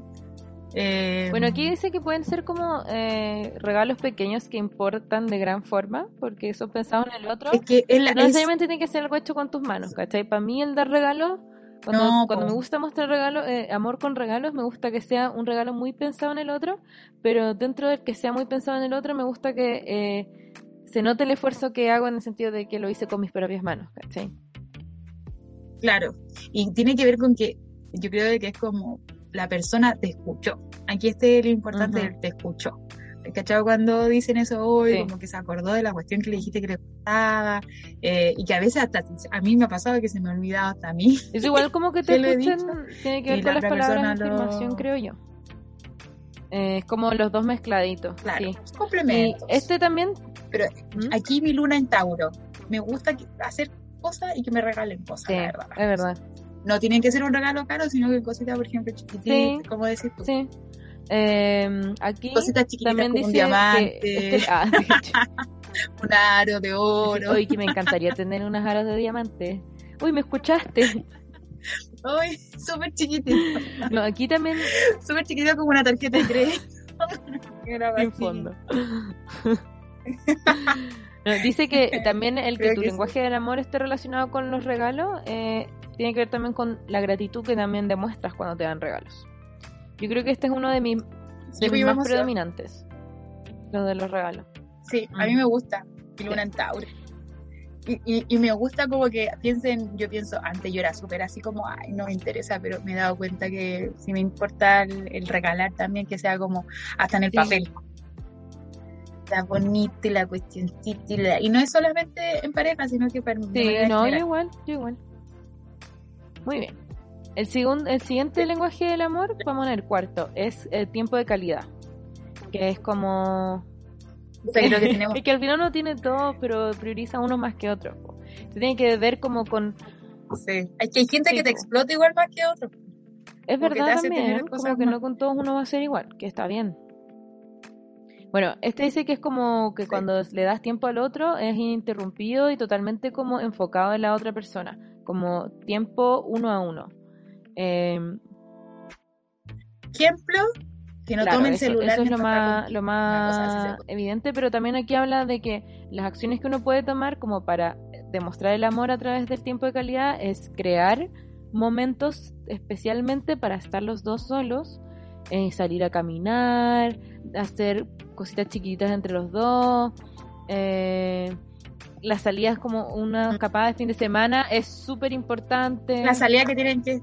Speaker 2: Eh,
Speaker 1: Bueno, aquí dice que pueden ser como eh, regalos pequeños que importan de gran forma, porque son pensados en el otro.
Speaker 2: es que es la-
Speaker 1: No
Speaker 2: es-
Speaker 1: necesariamente tiene que ser algo hecho con tus manos, ¿cachai? Para mí el dar regalos Cuando,
Speaker 2: No,
Speaker 1: cuando
Speaker 2: po.
Speaker 1: me gusta mostrar regalo, eh, amor con regalos, me gusta que sea un regalo muy pensado en el otro, pero dentro del que sea muy pensado en el otro, me gusta que eh, se note el esfuerzo que hago en el sentido de que lo hice con mis propias manos, ¿cachai?
Speaker 2: Claro, y tiene que ver con que yo creo que es como la persona te escuchó. Aquí este es lo importante
Speaker 1: Ujú.
Speaker 2: del te escuchó. ¿Cachado? Cuando dicen eso hoy,
Speaker 1: Sí.
Speaker 2: como que se acordó de la cuestión que le dijiste que le gustaba, eh, y que a veces hasta a mí me ha pasado que se me ha olvidado hasta a mí.
Speaker 1: Es igual como que [LAUGHS] te
Speaker 2: ¿Qué le he
Speaker 1: escuchen,
Speaker 2: dicho?
Speaker 1: tiene que
Speaker 2: Y
Speaker 1: ver
Speaker 2: la
Speaker 1: con las
Speaker 2: otra
Speaker 1: palabras de
Speaker 2: lo-
Speaker 1: afirmación, creo yo. Eh, es como los dos mezcladitos,
Speaker 2: Claro,
Speaker 1: sí. Y
Speaker 2: complementos.
Speaker 1: este también...
Speaker 2: Pero
Speaker 1: ¿Mm?
Speaker 2: aquí mi luna en Tauro. Me gusta hacer cosas y que me regalen cosas,
Speaker 1: Sí,
Speaker 2: la verdad.
Speaker 1: es verdad.
Speaker 2: No tienen que ser un regalo caro, sino que cositas, por ejemplo, chiquititas, como decís tú.
Speaker 1: Sí. Eh, aquí
Speaker 2: Cositas
Speaker 1: también
Speaker 2: como un
Speaker 1: dice
Speaker 2: diamante,
Speaker 1: que... ah, [LAUGHS]
Speaker 2: un aro de oro.
Speaker 1: Hoy que me encantaría tener unas aras de diamante. Uy, ¿me escuchaste?
Speaker 2: Ay, súper chiquitito.
Speaker 1: No, aquí también
Speaker 2: Súper chiquitito como una tarjeta de crédito. [LAUGHS]
Speaker 1: En fondo. [LAUGHS] No, dice que también el que
Speaker 2: Creo
Speaker 1: tu
Speaker 2: que sí.
Speaker 1: lenguaje del amor esté relacionado con los regalos eh, tiene que ver también con la gratitud que también demuestras cuando te dan regalos. Yo creo que este es uno de mis, de
Speaker 2: Sí,
Speaker 1: mis
Speaker 2: pues,
Speaker 1: más predominantes, los de los regalos.
Speaker 2: Sí, a mí
Speaker 1: Mm.
Speaker 2: me gusta. Y luna en Tauro. Y, y, y me gusta como que piensen, yo pienso, antes yo era súper así como, ay, no me interesa, pero me he dado cuenta que si me importa el, el regalar también, que sea como hasta en el
Speaker 1: Sí.
Speaker 2: papel. Está bonito y la cuestioncita y, la- y no es solamente en pareja, sino que para
Speaker 1: Sí, no, yo igual, yo igual. Muy bien. El, segun- el siguiente lenguaje del amor, vamos a el cuarto, es el tiempo de calidad. Que es como...
Speaker 2: O sea, creo que tenemos [LAUGHS]
Speaker 1: Es que al final uno tiene todo, pero prioriza uno más que otro. Se tiene que ver como con...
Speaker 2: Sí. Hay que hay gente
Speaker 1: Sí,
Speaker 2: que te explota igual más que otro.
Speaker 1: Es
Speaker 2: Como
Speaker 1: verdad también, como que no con todos uno va a ser igual, que está bien. Bueno, este dice que es como que
Speaker 2: Sí.
Speaker 1: cuando le das tiempo al otro es ininterrumpido y totalmente como enfocado en la otra persona, como tiempo uno a uno. Eh,
Speaker 2: Ejemplo, que no
Speaker 1: Claro,
Speaker 2: tomen
Speaker 1: eso,
Speaker 2: celular.
Speaker 1: eso es lo más, lo evidente, pero también aquí habla de que las acciones que uno puede tomar como para demostrar el amor a través del tiempo de calidad es crear momentos especialmente para estar los dos solos, eh, salir a caminar, hacer cositas chiquitas entre los dos, eh, las salidas como una escapada de fin de semana es súper importante.
Speaker 2: la salida que tienen que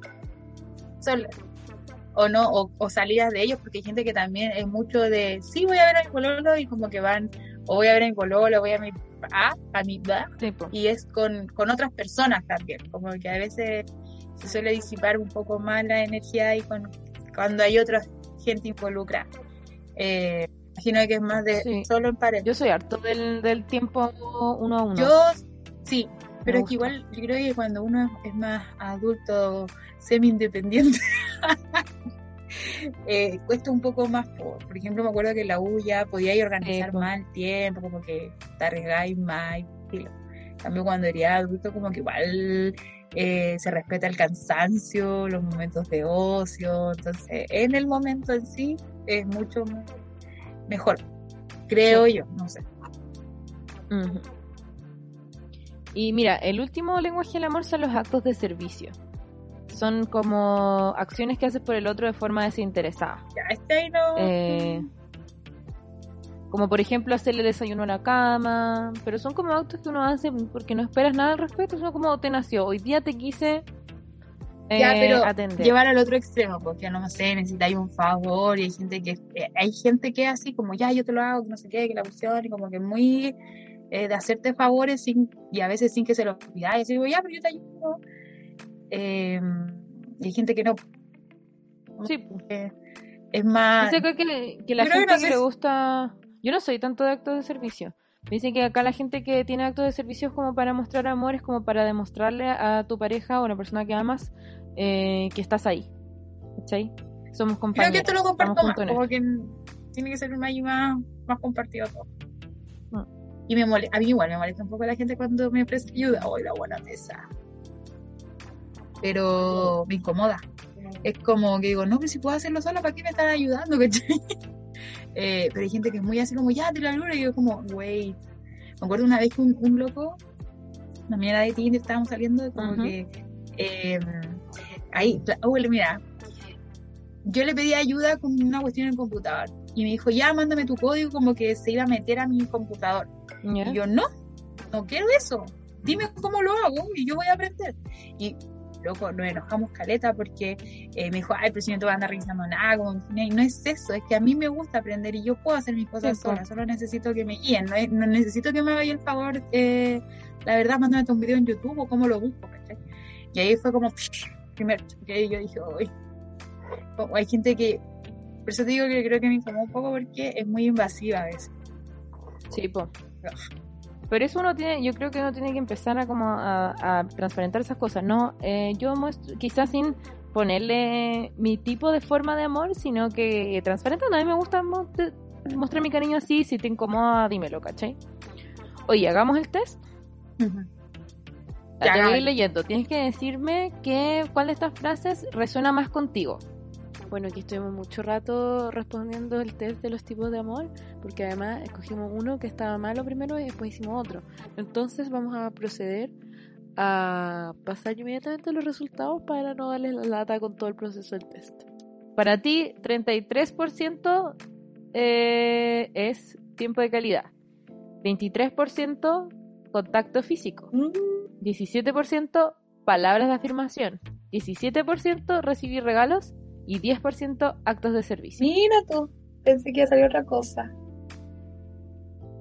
Speaker 2: o no o, o salidas de ellos porque hay gente que también es mucho de sí voy a ver a mi pololo y como que van o voy a ver a mi pololo voy a mi a, a mi
Speaker 1: po.
Speaker 2: y es con, con otras personas también como que a veces se suele disipar un poco más la energía ahí con cuando hay otra gente involucrada eh, imagino que es más de
Speaker 1: Sí.
Speaker 2: solo en pareja
Speaker 1: Yo soy harto del, del tiempo uno a uno.
Speaker 2: Yo sí, pero es que igual yo creo que cuando uno es más adulto, semi-independiente, [LAUGHS] eh, cuesta un poco más. Por, por ejemplo, me acuerdo que en la U ya podía ir organizar
Speaker 1: po.
Speaker 2: más el tiempo, como que te arriesgáis más. y cambio, cuando eres adulto, como que igual eh, se respeta el cansancio, los momentos de ocio. Entonces, en el momento en sí es mucho me- mejor, creo yo, no sé.
Speaker 1: Y mira, el último lenguaje del amor son los actos de servicio. Son como acciones que haces por el otro de forma desinteresada.
Speaker 2: Ya, este no.
Speaker 1: Eh, como por ejemplo hacerle desayuno a la cama. Pero son como actos que uno hace porque no esperas nada al respecto. Son como te nació. Hoy día te quise eh,
Speaker 2: Ya, pero
Speaker 1: atender.
Speaker 2: llevar al otro extremo, porque no sé, necesitáis un favor y hay gente que eh, hay gente que es así como ya yo te lo hago, que no sé qué, que la cuestión y como que muy eh, de hacerte favores sin, y a veces sin que se lo pidáis, digo ya, pero yo te ayudo. Eh, y hay gente que no,
Speaker 1: Sí,
Speaker 2: eh, es más,
Speaker 1: Dice acá que, que la
Speaker 2: Yo creo que
Speaker 1: gente
Speaker 2: no
Speaker 1: que
Speaker 2: sé
Speaker 1: le gusta. Yo no soy tanto de actos de servicio. Dice que acá la gente que tiene actos de servicio es como para mostrar amor, es como para demostrarle a tu pareja o a la persona que amas eh, que estás ahí. ¿Cachai? Somos
Speaker 2: creo
Speaker 1: compañeros.
Speaker 2: que esto lo comparto más, como que tiene que ser más, y más, más compartido todo.
Speaker 1: Mm.
Speaker 2: Y me mole, a mí igual me molesta un poco la gente cuando me ofrece ayuda, hoy la buena mesa. Pero me incomoda. Es como que digo, no, pero si puedo hacerlo sola, ¿para qué me están ayudando? [LAUGHS] Eh, pero hay gente que es muy así como, ya, te la luna, y yo como, wait. Me acuerdo una vez que un, un loco, una mierda de Tinder, estábamos saliendo, como que eh, ahí, oh, mira, yo le pedí ayuda con una cuestión en el computador y me dijo, ya, mándame tu código, como que se iba a meter a mi computador. Y yo, no, no quiero eso. Dime cómo lo hago y yo voy a aprender. Y, loco, nos enojamos caleta porque eh, me dijo, ay, pero si no te voy a andar revisando nada. Como, y no es eso, es que a mí me gusta aprender y yo puedo hacer mis cosas
Speaker 1: Sí, pues.
Speaker 2: sola. Solo necesito que me guíen. No, es- no necesito que me haga el favor, eh, la verdad, mándame un video en YouTube o cómo lo busco. ¿cachai? Y ahí fue como, [LAUGHS] primer choque. Y yo dije, uy. Hay gente que, por eso te digo que creo que me incomoda un poco porque es muy invasiva a veces.
Speaker 1: Sí, po. Pero eso uno tiene, yo creo que uno tiene que empezar a como a, a transparentar esas cosas, ¿no? Eh, yo muestro, quizás sin ponerle mi tipo de forma de amor, sino que transparentando. A mí me gusta mo- mostrar mi cariño así, si te incomoda, dímelo, ¿cachai? Oye, hagamos el test. Te voy leyendo. Tienes que decirme que, cuál de estas frases resuena más contigo. Bueno, aquí estuvimos mucho rato respondiendo el test de los tipos de amor, porque además escogimos uno que estaba malo primero y después hicimos otro. Entonces vamos a proceder a pasar inmediatamente los resultados para no darles la lata con todo el proceso del test. Para ti, 33% eh, es tiempo de calidad, 23% contacto físico,
Speaker 2: Mm,
Speaker 1: 17% palabras de afirmación, 17% recibir regalos y 10% actos de servicio.
Speaker 2: Mira tú, pensé que iba a salir otra cosa.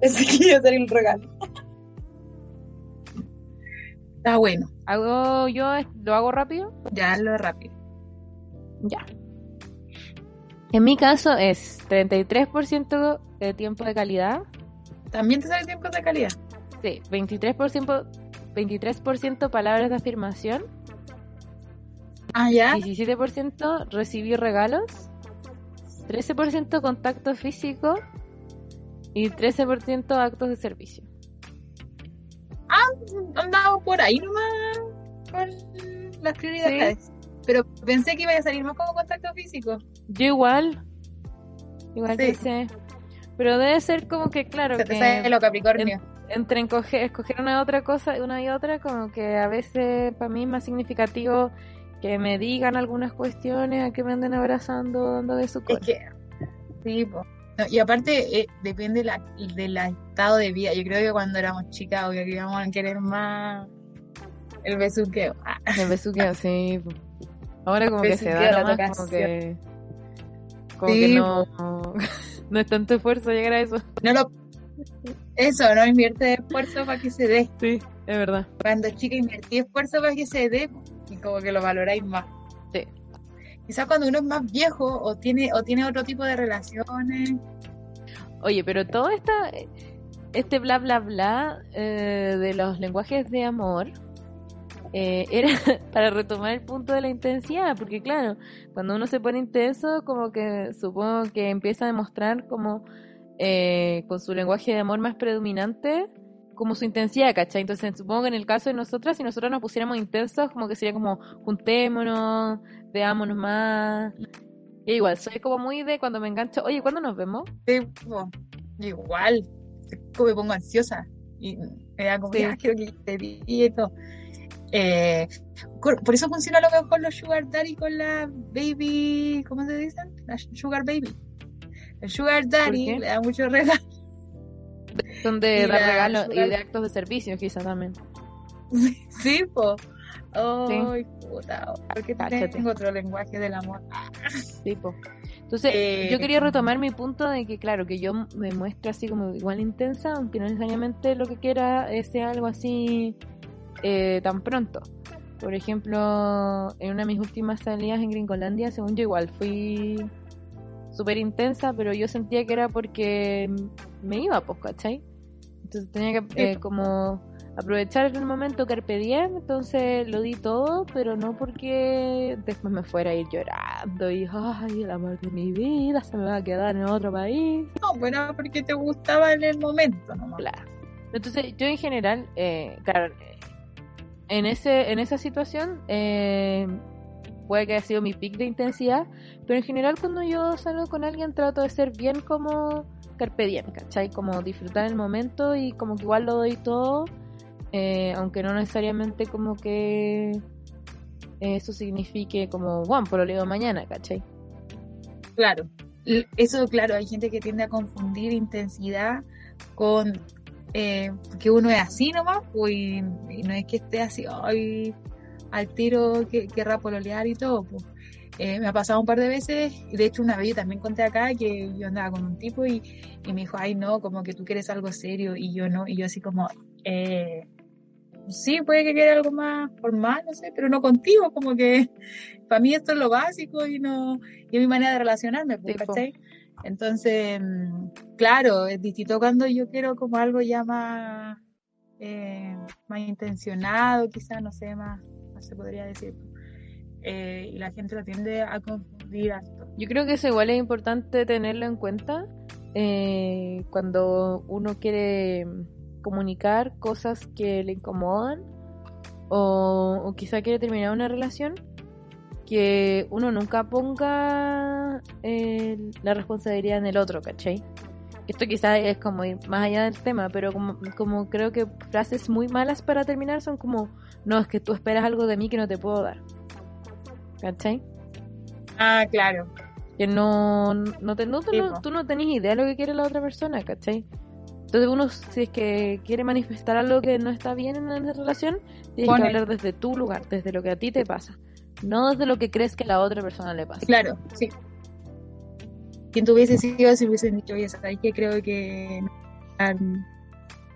Speaker 2: Pensé que iba a salir un regalo. Está bueno,
Speaker 1: ¿Hago yo, lo hago rápido?
Speaker 2: ya hazlo rápido.
Speaker 1: Ya. En mi caso es 33% de tiempo de calidad,
Speaker 2: También te sale tiempo de calidad.
Speaker 1: sí, 23%, 23% palabras de afirmación,
Speaker 2: Ah, ya.
Speaker 1: 17% recibir regalos, 13% contacto físico y 13% actos de servicio.
Speaker 2: Andaba por ahí nomás con las prioridades. Pero pensé que iba a salir más como contacto físico.
Speaker 1: Yo igual, igual
Speaker 2: Sí.
Speaker 1: pensé, pero debe ser como que claro
Speaker 2: Se
Speaker 1: que
Speaker 2: lo Capricornio.
Speaker 1: entre encoge- escoger una otra cosa, una y otra, como que a veces para mí es más significativo que me digan algunas cuestiones a que me anden abrazando, dando de su
Speaker 2: Es
Speaker 1: cola.
Speaker 2: que, sí, po. No, y aparte, eh, depende la, del estado de vida. Yo creo que cuando éramos chicas, obvio que íbamos a querer más el besuqueo. Ah,
Speaker 1: El besuqueo, sí. po. Ahora como que se da nomás, como que... Como
Speaker 2: Sí,
Speaker 1: que no, [LAUGHS] no es tanto esfuerzo llegar a eso.
Speaker 2: no lo, eso, no invierte esfuerzo para que se dé.
Speaker 1: Sí, es verdad.
Speaker 2: Cuando chica invertí esfuerzo para que se dé como que lo valoráis más.
Speaker 1: Sí.
Speaker 2: Quizás cuando uno es más viejo o tiene o tiene otro tipo de relaciones.
Speaker 1: Oye, pero todo esta, este bla bla bla eh, de los lenguajes de amor eh, era [LAUGHS] para retomar el punto de la intensidad, porque claro, cuando uno se pone intenso, como que supongo que empieza a demostrar como eh, con su lenguaje de amor más predominante como su intensidad, ¿cachai? Entonces supongo que en el caso de nosotras, si nosotros nos pusiéramos intensos, como que sería como juntémonos, veámonos más. Y igual, soy como muy de cuando me engancho, oye, ¿cuándo nos vemos?
Speaker 2: Tipo, igual, como me pongo ansiosa y me da como,
Speaker 1: Sí.
Speaker 2: "Ah, quiero que te y todo. Eh, por eso funciona lo mejor los Sugar Daddy con la Baby, ¿cómo se dicen? La Sugar Baby. El Sugar Daddy le da mucho [LAUGHS] regalo.
Speaker 1: Son de dar regalos y de actos de servicio, quizás también. [LAUGHS]
Speaker 2: sí, po. Ay, puta, porque tengo otro lenguaje del amor.
Speaker 1: Tipo. Entonces,
Speaker 2: Eh,
Speaker 1: yo quería retomar mi punto de que, claro, que yo me muestre así como igual intensa, aunque no necesariamente lo que quiera eh, sea algo así eh, tan pronto. Por ejemplo, en una de mis últimas salidas en Gringolandia, según yo igual fui súper intensa, pero yo sentía que era porque me iba, pues, ¿cachai? Entonces tenía que eh, como aprovechar el momento carpe diem, entonces lo di todo, pero no porque después me fuera a ir llorando y, ay, el amor de mi vida se me va a quedar en otro país.
Speaker 2: No, bueno, porque te gustaba en el momento, nomás.
Speaker 1: Claro. Entonces, yo en general, eh, claro, en ese en esa situación, eh, puede que haya sido mi pic de intensidad, pero en general cuando yo salgo con alguien trato de ser bien como carpe diem, ¿cachai? Como disfrutar el momento y como que igual lo doy todo, eh, aunque no necesariamente como que eso signifique como, bueno, por lo digo mañana, ¿cachai?
Speaker 2: Claro, eso, claro, hay gente que tiende a confundir intensidad con eh, que uno es así nomás, pues, y, no es que esté así, ay, al tiro que querrá pololear y todo, pues. Eh, me ha pasado un par de veces, y de hecho una vez yo también conté acá que yo andaba con un tipo y, y me dijo, ay no, como que tú quieres algo serio y yo no, y yo así como, eh, sí, puede que quiera algo más formal, no sé, pero no contigo, como que [LAUGHS] para mí esto es lo básico y no, y es mi manera de relacionarme, pues, ¿cachai? Entonces, mm, claro, es distinto cuando yo quiero como algo ya más, eh, más intencionado, quizás, no sé, más, se podría decir. Eh, y la gente lo tiende a confundir esto.
Speaker 1: Yo creo que eso igual es importante tenerlo en cuenta eh, cuando uno quiere comunicar cosas que le incomodan o, o quizá quiere terminar una relación que uno nunca ponga la responsabilidad en el otro, ¿cachai? Esto quizás es como ir más allá del tema, pero como, como creo que frases muy malas para terminar son como, no, es que tú esperas algo de mí que no te puedo dar. ¿Cachai?
Speaker 2: Ah, claro.
Speaker 1: Que no, no, te, no, tú no tenés idea de lo que quiere la otra persona, ¿cachai? Entonces uno, si es que quiere manifestar algo que no está bien en la relación, tienes que hablar desde tu lugar, desde lo que a ti te pasa no desde lo que crees que la otra persona le pasa.
Speaker 2: Claro, sí. Quien tuviese sido si hubiesen dicho, oye, ¿sabes que Creo que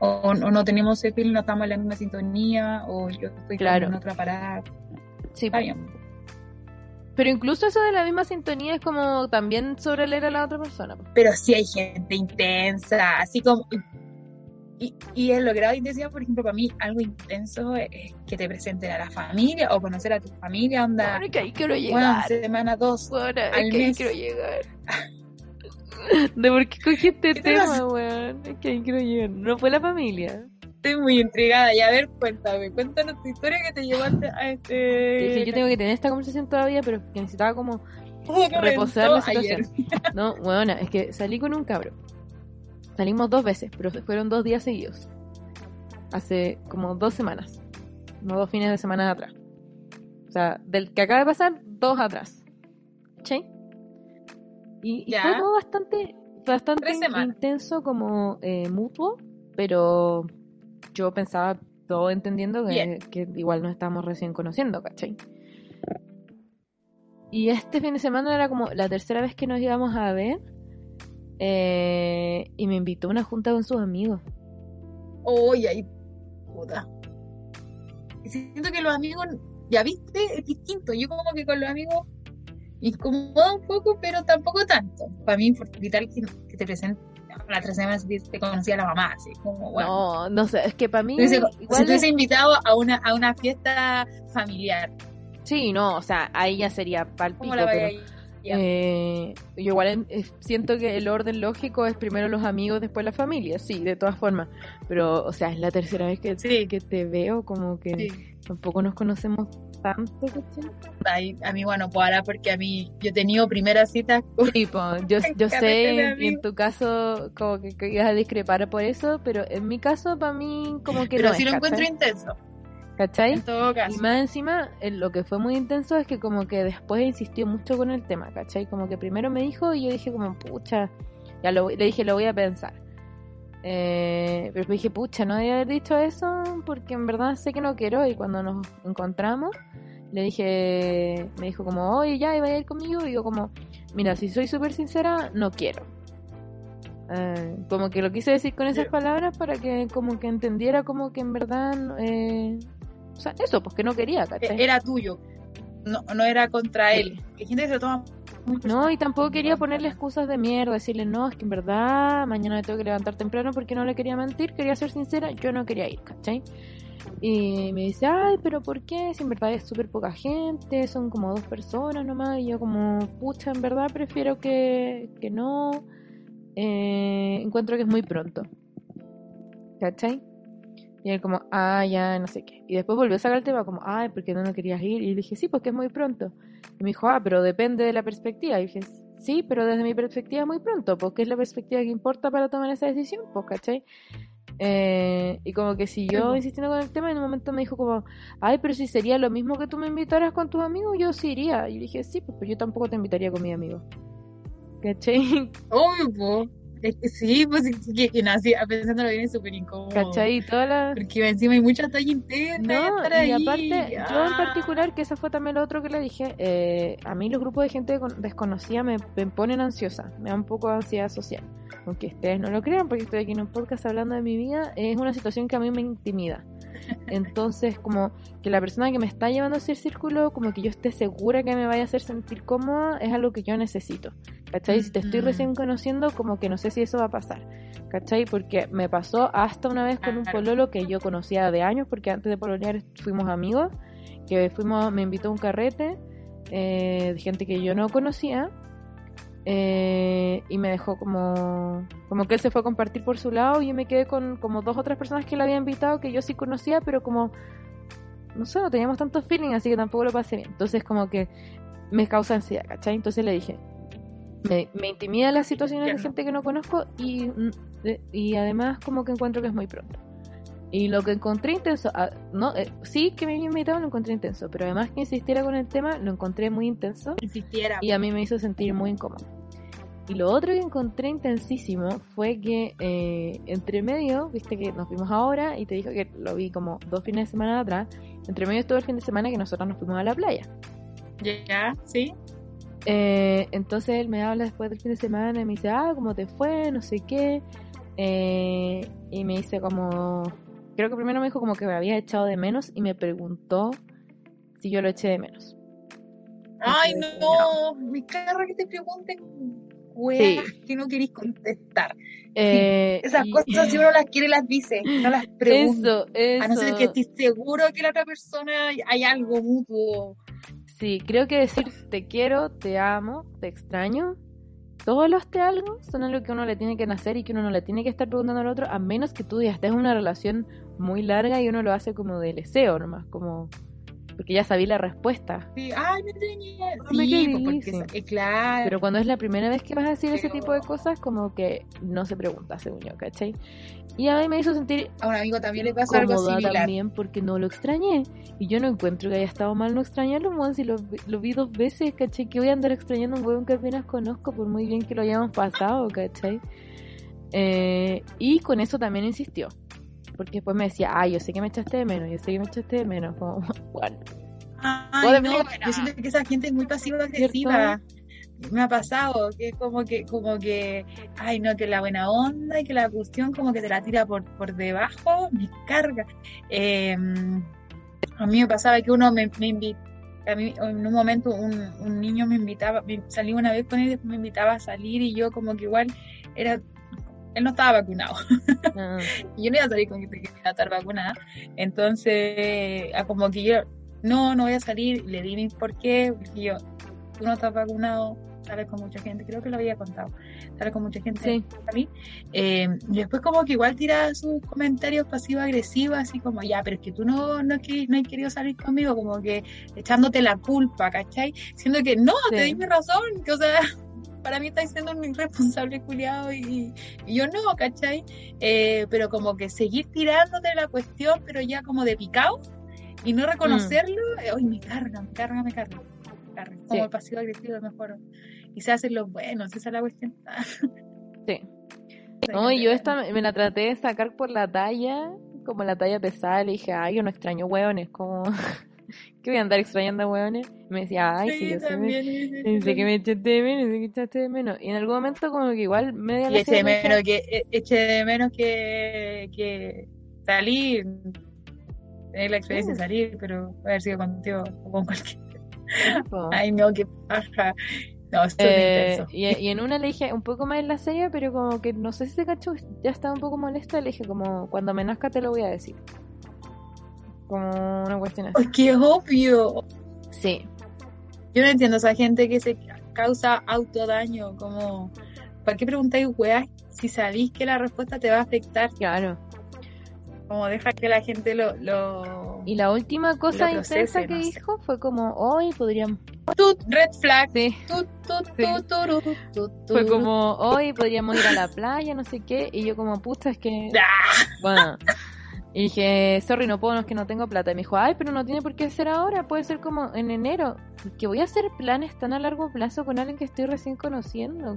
Speaker 2: o, no tenemos ese no estamos en la misma sintonía, o yo estoy claro. en otra parada.
Speaker 1: Sí. Está bien. Pero incluso eso de la misma sintonía es como también sobre leer a la otra persona.
Speaker 2: Pero sí hay gente intensa, así como y, y el logrado de intensidad, por ejemplo, para mí, algo intenso es que te presenten a la familia o conocer a tu familia, onda.
Speaker 1: Bueno, que ahí quiero llegar.
Speaker 2: Bueno, semana dos.
Speaker 1: Bueno, al que ahí quiero llegar. [LAUGHS] [LAUGHS] ¿De por qué cogí este tema, weón? Es que ahí quiero llegar. No fue la familia.
Speaker 2: Estoy muy intrigada. Y a ver, cuéntame, cuéntanos tu historia que te llevaste a este.
Speaker 1: Sí, yo [LAUGHS] tengo que tener esta conversación todavía, pero que necesitaba como reposar la situación. [LAUGHS] No, bueno, es que salí con un cabro Salimos dos veces, pero fueron dos días seguidos. Hace como dos semanas. No dos fines de semana atrás. O sea, del que acaba de pasar, dos atrás. ¿Sí? Y, fue todo bastante, bastante intenso como eh, mutuo, pero yo pensaba todo entendiendo que, que, igual nos estábamos recién conociendo, ¿cachai? Y este fin de semana era como la tercera vez que nos íbamos a ver eh, y me invitó a una junta con sus amigos.
Speaker 2: Oye, ay, puta. Siento que los amigos, ya viste, es distinto. Yo como que con los amigos incomoda un poco, pero tampoco tanto. Para mí, vital que, que te presente la tres semanas te conocía la mamá, así como bueno.
Speaker 1: No, no sé, es que para mí.
Speaker 2: igual si te invitado a una, a una fiesta familiar.
Speaker 1: Sí, no, o sea, ahí ya sería palpito. Pero, eh, yo igual siento que el orden lógico es primero los amigos, después la familia, sí, de todas formas. Pero, o sea, es la tercera vez que, que te veo, como que tampoco nos conocemos tanto.
Speaker 2: Ay, a mí, bueno, pues ahora porque a mí, yo he tenido primeras citas.
Speaker 1: yo, [LAUGHS] yo sé, y en tu caso, como que, ibas a discrepar por eso, pero en mi caso, para mí, como que
Speaker 2: pero no. lo encuentro intenso.
Speaker 1: ¿Cachai?
Speaker 2: En todo caso.
Speaker 1: Y más encima, lo que fue muy intenso es que como que después insistió mucho con el tema, ¿cachai? Como que primero me dijo y yo dije como, pucha, ya lo, le dije, lo voy a pensar. Eh, pero dije, pucha, no debía haber dicho eso porque en verdad sé que no quiero y cuando nos encontramos le dije, me dijo como, oye, ya, iba a ir conmigo y yo como, mira, si soy súper sincera, no quiero. Eh, como que lo quise decir con esas palabras para que como que entendiera como que en verdad eh, o sea, eso, pues que no quería, ¿cachai?
Speaker 2: Era tuyo, no, no era contra él. Que gente se toma
Speaker 1: no, y tampoco quería ponerle excusas de mierda, decirle, no, es que en verdad mañana me tengo que levantar temprano porque no le quería mentir, quería ser sincera, yo no quería ir, ¿cachai? Y me dice, ay, pero ¿por qué? Si en verdad es súper poca gente, son como dos personas nomás, y yo como, pucha, en verdad prefiero que, que no, eh, encuentro que es muy pronto, ¿cachai? Y él como, ah, ya, no sé qué. Y después volvió a sacar el tema como, ay, ¿por qué no, no querías ir? Y le dije, sí, porque es muy pronto. Y me dijo, ah, pero depende de la perspectiva. Y dije, sí, pero desde mi perspectiva muy pronto, porque es la perspectiva que importa para tomar esa decisión, pues, ¿cachai? Eh, y como que siguió insistiendo con el tema y en un momento me dijo como, ay, pero si sería lo mismo que tú me invitaras con tus amigos, yo sí iría. Y yo dije, sí, pues, pues yo tampoco te invitaría con mis amigos. ¿Cachai?
Speaker 2: Obvio. Es que sí, pues que, que nací pensándolo bien es súper incómodo.
Speaker 1: ¿Cachai? Toda la...
Speaker 2: Porque encima hay mucha talla interna.
Speaker 1: No, y aparte, yo en
Speaker 2: Ah.
Speaker 1: particular, que eso fue también lo otro que le dije, eh, a mí los grupos de gente con- desconocida me, me ponen ansiosa, me da un poco de ansiedad social. Aunque ustedes no lo crean, porque estoy aquí en un podcast hablando de mi vida, es una situación que a mí me intimida. Entonces, como que la persona que me está llevando a ese círculo, como que yo esté segura que me vaya a hacer sentir cómoda, es algo que yo necesito. ¿Cachai? Si te estoy recién conociendo, como que no sé si eso va a pasar. ¿Cachai? Porque me pasó hasta una vez con un pololo que yo conocía de años, porque antes de pololear fuimos amigos, que fuimos, me invitó a un carrete eh, de gente que yo no conocía. eh, y me dejó como como que él se fue a compartir por su lado y yo me quedé con como dos otras personas que le había invitado que yo sí conocía pero como no sé no teníamos tanto feeling así que tampoco lo pasé bien entonces como que me causa ansiedad ¿cachai? entonces le dije me, me intimida las situaciones de gente que no conozco y, mm, de- y además como que encuentro que es muy pronto. Y lo que encontré intenso, ah, no, eh, sí que me había invitado, lo encontré intenso, pero además que insistiera con el tema, lo encontré muy intenso
Speaker 2: Insistiera.
Speaker 1: y a mí me hizo sentir muy incómodo. Y lo otro que encontré intensísimo fue que eh, entre medio, viste que nos vimos ahora y te dijo que lo vi como dos fines de semana atrás, entre medio estuvo el fin de semana que nosotros nos fuimos a la playa.
Speaker 2: Ya, sí.
Speaker 1: Eh, entonces él me habla después del fin de semana y me dice, ah, ¿cómo te fue? No sé qué. Eh, y me dice como, creo que primero me dijo como que me había echado de menos y me preguntó si yo lo eché de menos.
Speaker 2: Ay,
Speaker 1: Entonces,
Speaker 2: no. Me carga que te pregunten weas que no querís contestar.
Speaker 1: Eh,
Speaker 2: Esas
Speaker 1: y-
Speaker 2: cosas, si uno las quiere, las dice. No las pregunta.
Speaker 1: Eso, eso.
Speaker 2: A no ser que estés seguro que la otra persona hay algo mutuo.
Speaker 1: Sí, creo que decir te quiero, te amo, te extraño, todos los te algo son algo que uno le tiene que nacer y que uno no le tiene que estar preguntando al otro, a menos que tú ya estés en una relación muy larga y uno lo hace como de deseo nomás, como porque ya sabí la respuesta.
Speaker 2: Sí, ay, me tenía.
Speaker 1: No me
Speaker 2: Sí,
Speaker 1: quedé,
Speaker 2: pues, porque es- es claro.
Speaker 1: Pero cuando es la primera vez que vas a decir ese
Speaker 2: Pero-
Speaker 1: tipo de cosas, como que no se pregunta, según yo, ¿cachai? Y a mí me hizo sentir
Speaker 2: a un amigo también le pasa algo similar.
Speaker 1: también porque no lo extrañé. Y yo no encuentro que haya estado mal no extrañarlo, weón. Si lo, vi- lo vi dos veces, ¿cachai? Que voy a andar extrañando un weón que apenas conozco, por muy bien que lo hayamos pasado, ¿cachai? Eh, y con eso también insistió. Porque después me decía, ah, yo sé que me echaste de menos, yo sé que me echaste de menos. Como, [LAUGHS] bueno,
Speaker 2: Ay, no, yo siento que esa gente es muy pasiva-agresiva. Me ha pasado que es como que, como que, ay no, que la buena onda y que la cuestión como que te la tira por, por debajo, me carga. Eh, a mí me pasaba que uno me, me invitaba, a mí en un momento un, un niño me invitaba, me- salí una vez con él después me invitaba a salir y yo como que igual era, él no estaba vacunado.
Speaker 1: ah, [LAUGHS]
Speaker 2: yo no iba a salir con gente que iba a estar vacunada. Entonces, a como que yo, no, no voy a salir. Le di mi por qué. Dije yo, tú no estás vacunado, sales con mucha gente. Creo que lo había contado. Sales con mucha gente.
Speaker 1: sí,
Speaker 2: salí. Eh, y después como que igual tira sus comentarios pasivo-agresivos, así como, ya, pero es que tú no, no, no has querido salir conmigo, como que echándote la culpa, ¿cachai? Siendo que no, te di mi razón, que o sea, para mí estás siendo un irresponsable culiado y, y yo no, ¿cachai? Eh, pero como que seguir tirándote la cuestión, pero ya como de picado y no reconocerlo, eh, ay, me carga, me carga, me carga. me carga. Como el pasivo agresivo es mejor. Y se hacen los buenos, esa es la cuestión. [LAUGHS]
Speaker 1: sí. No, y yo esta me- me la traté de sacar por la talla, como la talla pesada, le dije, ay, yo no extraño hueones, como, [LAUGHS] ¿qué voy a andar extrañando a hueones? Me decía, ay, sí, yo sé, me-
Speaker 2: también.
Speaker 1: sé que me echaste de menos, que echaste de menos. Y en algún momento como que igual media la
Speaker 2: eché de menos que, e- eché de menos que, que salir, tener la experiencia de salir, pero haber sido contigo o con cualquier. [LAUGHS] Ay, no, qué paja. No,
Speaker 1: Eh, y, y en una le dije un poco más en la serie, pero como que no sé si se cachó, ya estaba un poco molesta, le dije como, cuando me nazca te lo voy a decir. Como una cuestión así.
Speaker 2: Ay, qué obvio.
Speaker 1: Sí,
Speaker 2: Yo no entiendo esa gente que se causa autodaño, como, ¿para qué preguntáis weas si sabéis que la respuesta te va a afectar?
Speaker 1: claro.
Speaker 2: Como deja que la gente lo... lo...
Speaker 1: Y la última cosa
Speaker 2: procese,
Speaker 1: intensa que
Speaker 2: no sé.
Speaker 1: dijo fue como, hoy podríamos,
Speaker 2: tut, red flag.
Speaker 1: Sí.
Speaker 2: Tut, tut,
Speaker 1: Sí.
Speaker 2: tut, turu, tut,
Speaker 1: Fue como, hoy podríamos ir a la playa, no sé qué. Y yo como, puta, es que... [LAUGHS]
Speaker 2: Ah,
Speaker 1: Bueno. Y dije, sorry, no puedo, no es que no tengo plata. Y me dijo, ay, pero no tiene por qué ser ahora, puede ser como en enero. Que voy a hacer planes tan a largo plazo con alguien que estoy recién conociendo.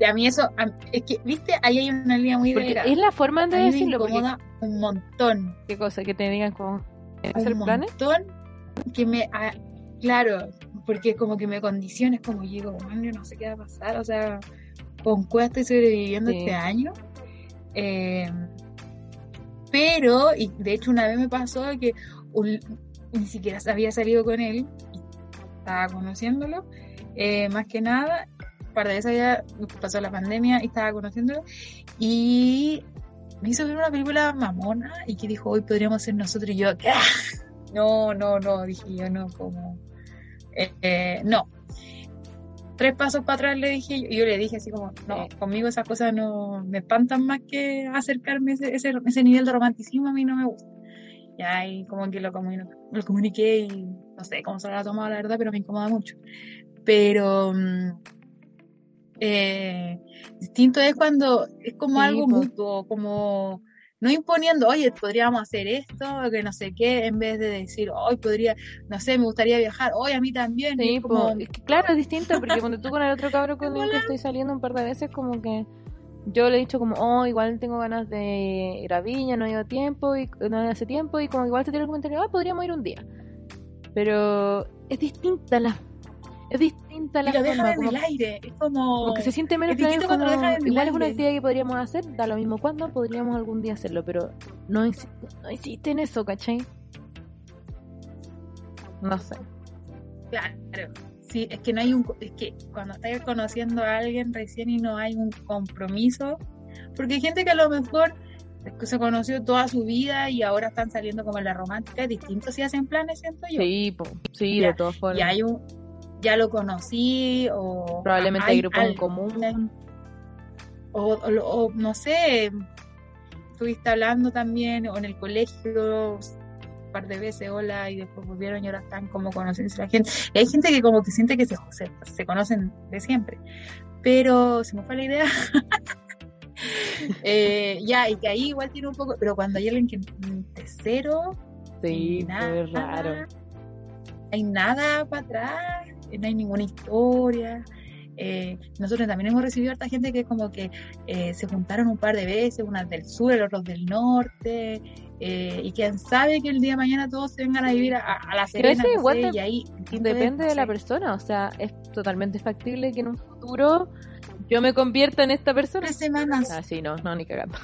Speaker 2: Y a mí eso, a- es que, viste, ahí hay una línea muy delgada.
Speaker 1: es la forma de
Speaker 2: A mí me
Speaker 1: decirlo. Porque,
Speaker 2: incomoda un montón.
Speaker 1: ¿Qué cosa? Que te digan como, hacer
Speaker 2: un
Speaker 1: planes.
Speaker 2: montón que me ah, claro porque como que me condiciona es como yo digo "Bueno, yo no sé qué va a pasar o sea con cuál estoy sobreviviendo
Speaker 1: Sí.
Speaker 2: este año Eh, pero y de hecho una vez me pasó que un- ni siquiera había salido con él estaba conociéndolo eh, más que nada un par de veces había pasó la pandemia y estaba conociéndolo y me hizo ver una película mamona y que dijo hoy podríamos ser nosotros y yo "Ah". no no no dije yo no como eh, eh, no tres pasos para atrás le dije yo, y yo le dije así como no conmigo esas cosas no me espantan más que acercarme a ese, ese, ese nivel de romanticismo a mí no me gusta y ahí como que lo, comuni- lo comuniqué y no sé cómo se lo ha tomado la verdad pero me incomoda mucho. Pero mm, eh, distinto es cuando es como
Speaker 1: Sí,
Speaker 2: algo
Speaker 1: po.
Speaker 2: mutuo, como no imponiendo, oye, podríamos hacer esto, que no sé qué, en vez de decir, hoy podría, no sé, me gustaría viajar, hoy a mí también.
Speaker 1: Sí,
Speaker 2: es como,
Speaker 1: po, es que claro, es distinto, porque cuando tú con el otro cabro con [LAUGHS] el que estoy saliendo un par de veces, como que yo le he dicho como, oh, igual tengo ganas de ir a Viña, no he ido tiempo, y no hace tiempo, y como igual te tira el comentario, ah, podríamos ir un día. Pero es distinta la, es distinta la
Speaker 2: y lo
Speaker 1: forma,
Speaker 2: dejan en
Speaker 1: como,
Speaker 2: el aire, es como,
Speaker 1: como que se siente menos
Speaker 2: es cuando lo
Speaker 1: como,
Speaker 2: dejan en el
Speaker 1: igual es una
Speaker 2: aire.
Speaker 1: actividad que podríamos hacer, da lo mismo cuándo, podríamos algún día hacerlo, pero no, no insiste en eso, ¿cachai? No sé.
Speaker 2: claro, sí, es que no hay un, es que cuando estás conociendo a alguien recién y no hay un compromiso, porque hay gente que a lo mejor se conoció toda su vida y ahora están saliendo como en la romántica, es distinto si hacen planes, siento yo.
Speaker 1: Sí, po, sí,
Speaker 2: Ya,
Speaker 1: de todas formas.
Speaker 2: y hay un ya lo conocí o
Speaker 1: Probablemente hay grupos en común.
Speaker 2: o, o- o, no sé estuviste hablando también o en el colegio un par de veces hola y después volvieron y ahora están como conociendo a la gente y hay gente que como que siente que se, se, se conocen de siempre pero se me fue la idea [LAUGHS] Eh, ya y que ahí igual tiene un poco pero cuando hay alguien que de cero
Speaker 1: Sí,
Speaker 2: nada,
Speaker 1: fue raro.
Speaker 2: Hay nada para atrás, no hay ninguna historia. Eh, nosotros también hemos recibido harta gente que como que eh, se juntaron un par de veces, unas del sur, otros del norte, eh, y quién sabe que el día de mañana todos se vengan a vivir a, a la Serena, no
Speaker 1: igual
Speaker 2: sé,
Speaker 1: de-
Speaker 2: y ahí
Speaker 1: Depende de la persona, o sea, es totalmente factible que en un futuro yo me convierta en esta persona.
Speaker 2: Tres semanas,
Speaker 1: Ah, sí, no, no, ni cagando.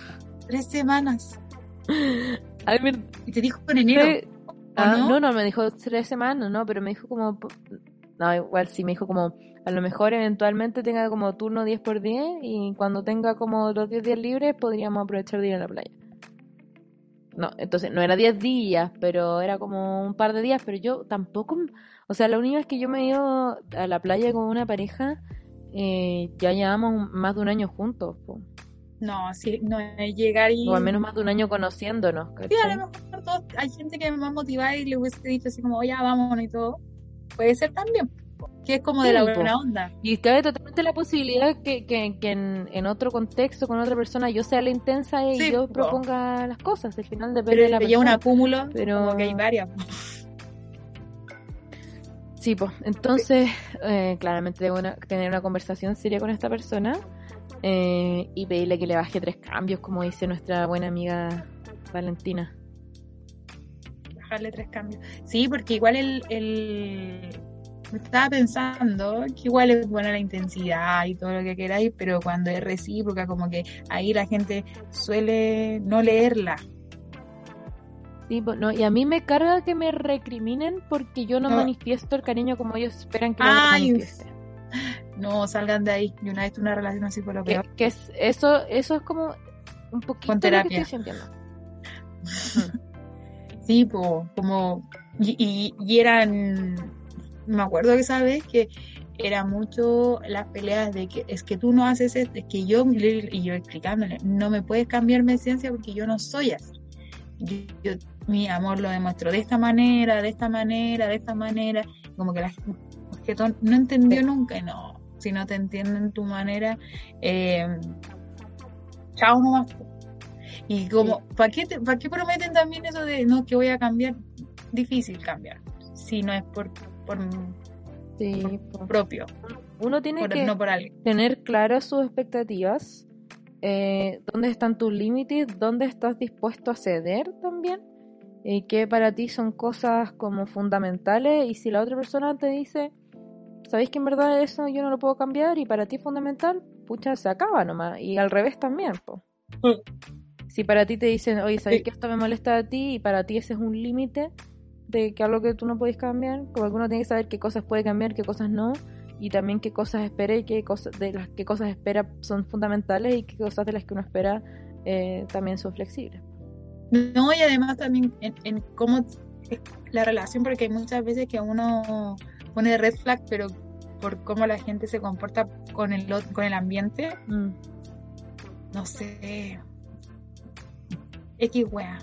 Speaker 2: tres semanas. [LAUGHS]
Speaker 1: A ver,
Speaker 2: Y te dijo en enero,
Speaker 1: tre- ah,
Speaker 2: no?
Speaker 1: no? no, me dijo tres semanas, no, pero me dijo como, no, igual sí, me dijo como, a lo mejor eventualmente tenga como turno 10 por 10 y cuando tenga como los 10 días libres podríamos aprovechar de ir a la playa. No, entonces no era 10 días, pero era como un par de días, pero yo tampoco, o sea, la única vez que yo me he ido a la playa con una pareja, eh, ya llevamos más de un año juntos, po.
Speaker 2: no, sí, no es llegar y...
Speaker 1: o al menos más de un año conociéndonos,
Speaker 2: Sí, a lo mejor todos- hay gente que es más motivada y le hubiese dicho así como, ya vámonos y todo. Puede ser también, que es como de la buena onda.
Speaker 1: Y cabe totalmente la posibilidad que, que, que en, en otro contexto, con otra persona, yo sea la intensa y
Speaker 2: Sí,
Speaker 1: yo
Speaker 2: po.
Speaker 1: proponga las cosas. Al final depende
Speaker 2: Pero
Speaker 1: de la
Speaker 2: lleva un
Speaker 1: persona.
Speaker 2: acúmulo,
Speaker 1: Pero-
Speaker 2: como que hay varias.
Speaker 1: Sí, pues. Entonces, eh, claramente debo una- tener una conversación seria con esta persona eh, y pedirle que le baje tres cambios, como dice nuestra buena amiga Valentina.
Speaker 2: Bajarle tres cambios. Sí, porque igual el, el... Estaba pensando que igual es buena la intensidad y todo lo que queráis, pero cuando es recíproca, como que ahí la gente suele no leerla.
Speaker 1: Sí, pues, no, y a mí me carga que me recriminen porque yo no,
Speaker 2: No.
Speaker 1: manifiesto el cariño como ellos esperan que lo
Speaker 2: Ay,
Speaker 1: manifieste.
Speaker 2: No salgan de ahí. Y una vez una relación así por lo
Speaker 1: Que,
Speaker 2: peor.
Speaker 1: que es, eso, eso es como un poquito
Speaker 2: Con
Speaker 1: lo que estoy sintiendo. [LAUGHS]
Speaker 2: Sí, po, como. Y, y, y eran. Me acuerdo que sabes que era mucho las peleas de que es que tú no haces esto, es que yo, y yo explicándole, no me puedes cambiar mi esencia porque yo no soy así. yo, yo mi amor lo demuestro de esta manera, de esta manera, de esta manera, como que la que no entendió nunca, no, si no te entienden tu manera, eh, chao nomás. Y como, ¿para qué, ¿para qué prometen también eso de no que voy a cambiar? Difícil cambiar, si no es por, por,
Speaker 1: sí,
Speaker 2: por propio.
Speaker 1: Uno tiene
Speaker 2: por,
Speaker 1: que
Speaker 2: no por
Speaker 1: tener claras sus expectativas, eh, dónde están tus límites, dónde estás dispuesto a ceder también, y que para ti son cosas como fundamentales, y si la otra persona te dice, sabéis que en verdad eso yo no lo puedo cambiar y para ti es fundamental, pucha, se acaba nomás, y al revés también, po. Si para ti te dicen, oye, ¿sabes que esto me molesta a ti? Y para ti ese es un límite de que algo que tú no puedes cambiar, como que uno tiene que saber qué cosas puede cambiar, qué cosas no, y también qué cosas espera y qué cosas de las qué cosas espera son fundamentales y qué cosas de las que uno espera eh, también son flexibles.
Speaker 2: No, y además también en, en cómo la relación, porque hay muchas veces que uno pone red flag, pero por cómo la gente se comporta con el, con el ambiente,
Speaker 1: Mm.
Speaker 2: no sé. X wea.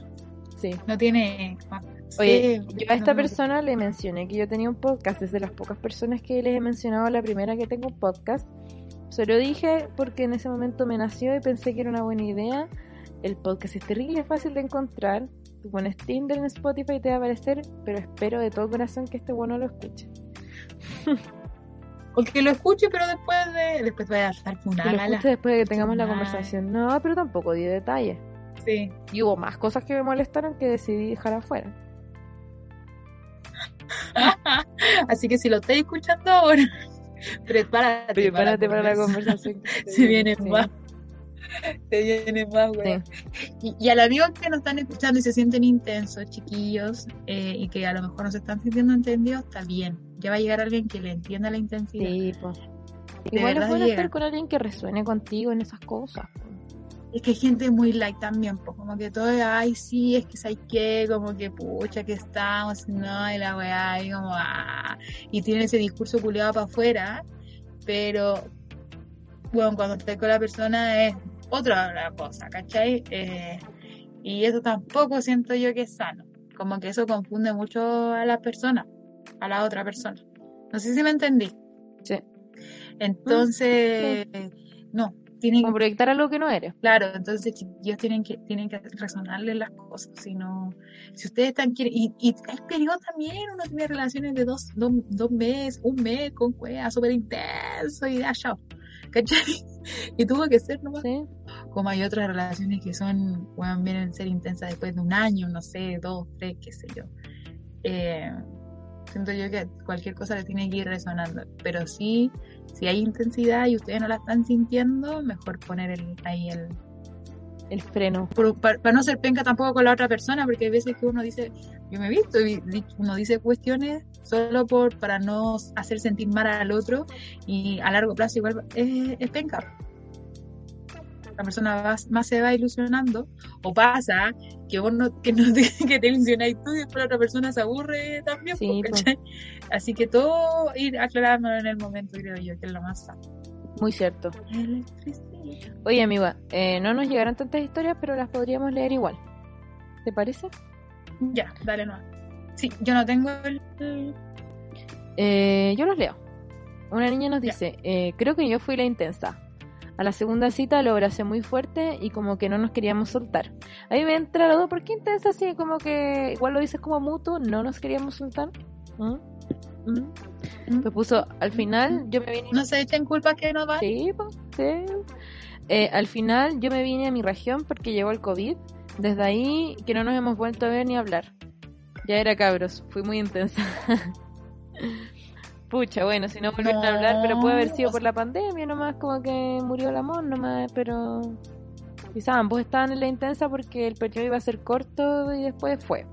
Speaker 1: Sí.
Speaker 2: No tiene.
Speaker 1: Oye,
Speaker 2: sí,
Speaker 1: yo a esta
Speaker 2: no
Speaker 1: persona le mencioné que yo tenía un podcast, es de las pocas personas que les he mencionado la primera que tengo un podcast. Se lo dije porque en ese momento me nació y pensé que era una buena idea. El podcast es terrible fácil de encontrar. Tú pones Tinder en Spotify y te va a aparecer, pero espero de todo corazón que este bueno lo escuche.
Speaker 2: O que lo escuche, pero después de. Después voy a estar
Speaker 1: Que lo
Speaker 2: funada.
Speaker 1: escuche después de que tengamos la conversación. No, pero tampoco di detalles.
Speaker 2: Sí.
Speaker 1: Y hubo más cosas que me molestaron que decidí dejar afuera. [LAUGHS]
Speaker 2: Así que si lo estáis escuchando ahora, [LAUGHS] prepárate.
Speaker 1: Prepárate para la
Speaker 2: conversación. [LAUGHS] Se viene
Speaker 1: sí.
Speaker 2: más. Se viene más, güey.
Speaker 1: Sí.
Speaker 2: Y, y a los amigos que nos están escuchando y se sienten intensos, chiquillos, eh, y que a lo mejor no se están sintiendo entendidos, está bien. Ya va a llegar alguien que le entienda la intensidad.
Speaker 1: Sí.
Speaker 2: De
Speaker 1: Igual es bueno estar con alguien que resuene contigo en esas cosas.
Speaker 2: Es que hay gente muy light también, pues como que todo es, ay, sí, es que sabes qué, como que pucha, que estamos, no, y la weá, y como, ah, y tiene ese discurso culiado para afuera, pero, bueno, cuando estás con la persona es otra cosa, ¿cachai? Eh, y eso tampoco siento yo que es sano, como que eso confunde mucho a las personas, a la otra persona. No sé si me entendí.
Speaker 1: Sí.
Speaker 2: Entonces, no, tienen
Speaker 1: Como proyectar algo que no eres.
Speaker 2: Claro, entonces chiquillos tienen que tienen que resonarle las cosas, si no, si ustedes están quieren, y, y hay periodos también, uno tiene relaciones de dos, dos, dos meses, un mes con cueva súper intenso y ya, chao, ¿cachai? [LAUGHS] Y tuvo que ser nomás,
Speaker 1: ¿sí?
Speaker 2: como hay otras relaciones que son, pueden vienen ser intensas después de un año, no sé, dos, tres, qué sé yo. Eh, siento yo que cualquier cosa le tiene que ir resonando, pero sí, si hay intensidad y ustedes no la están sintiendo, mejor poner el, ahí el,
Speaker 1: El freno.
Speaker 2: para no ser penca tampoco con la otra persona, porque hay veces que uno dice, yo me he visto, y uno dice cuestiones solo por para no hacer sentir mal al otro y a largo plazo igual es, es penca. La persona va- más se va ilusionando o pasa que vos no, que no te, [LAUGHS] que te ilusionáis tú y después la otra persona se aburre también.
Speaker 1: Sí.
Speaker 2: ¿cachai? Así que todo ir aclarándolo en el momento, creo yo, que es lo más sano.
Speaker 1: Muy cierto. Oye, amiga, eh, no nos llegaron tantas historias, pero las podríamos leer igual. ¿Te parece?
Speaker 2: Ya, dale no. Sí, yo no tengo el, el-
Speaker 1: Eh, yo los leo. Una niña nos
Speaker 2: Ya.
Speaker 1: dice, eh, creo que yo fui la intensa. A la segunda cita lo abracé muy fuerte y como que no nos queríamos soltar. A mí me entra la duda, ¿por qué intensa así? Como que igual lo dices como mutuo, no nos queríamos soltar. ¿Mm? ¿Mm? Me puso, al final yo me vine...
Speaker 2: No se echen culpas que no van.
Speaker 1: Sí, sí. Eh, al final yo me vine a mi región porque llegó el COVID. Desde ahí que no nos hemos vuelto a ver ni a hablar. Ya era cabros, fui muy intensa. [LAUGHS] Pucha, bueno, si no volvieron a hablar, pero puede haber sido por la pandemia nomás, como que murió el amor nomás, pero quizás ambos estaban en la intensa porque el periodo iba a ser corto y después fue.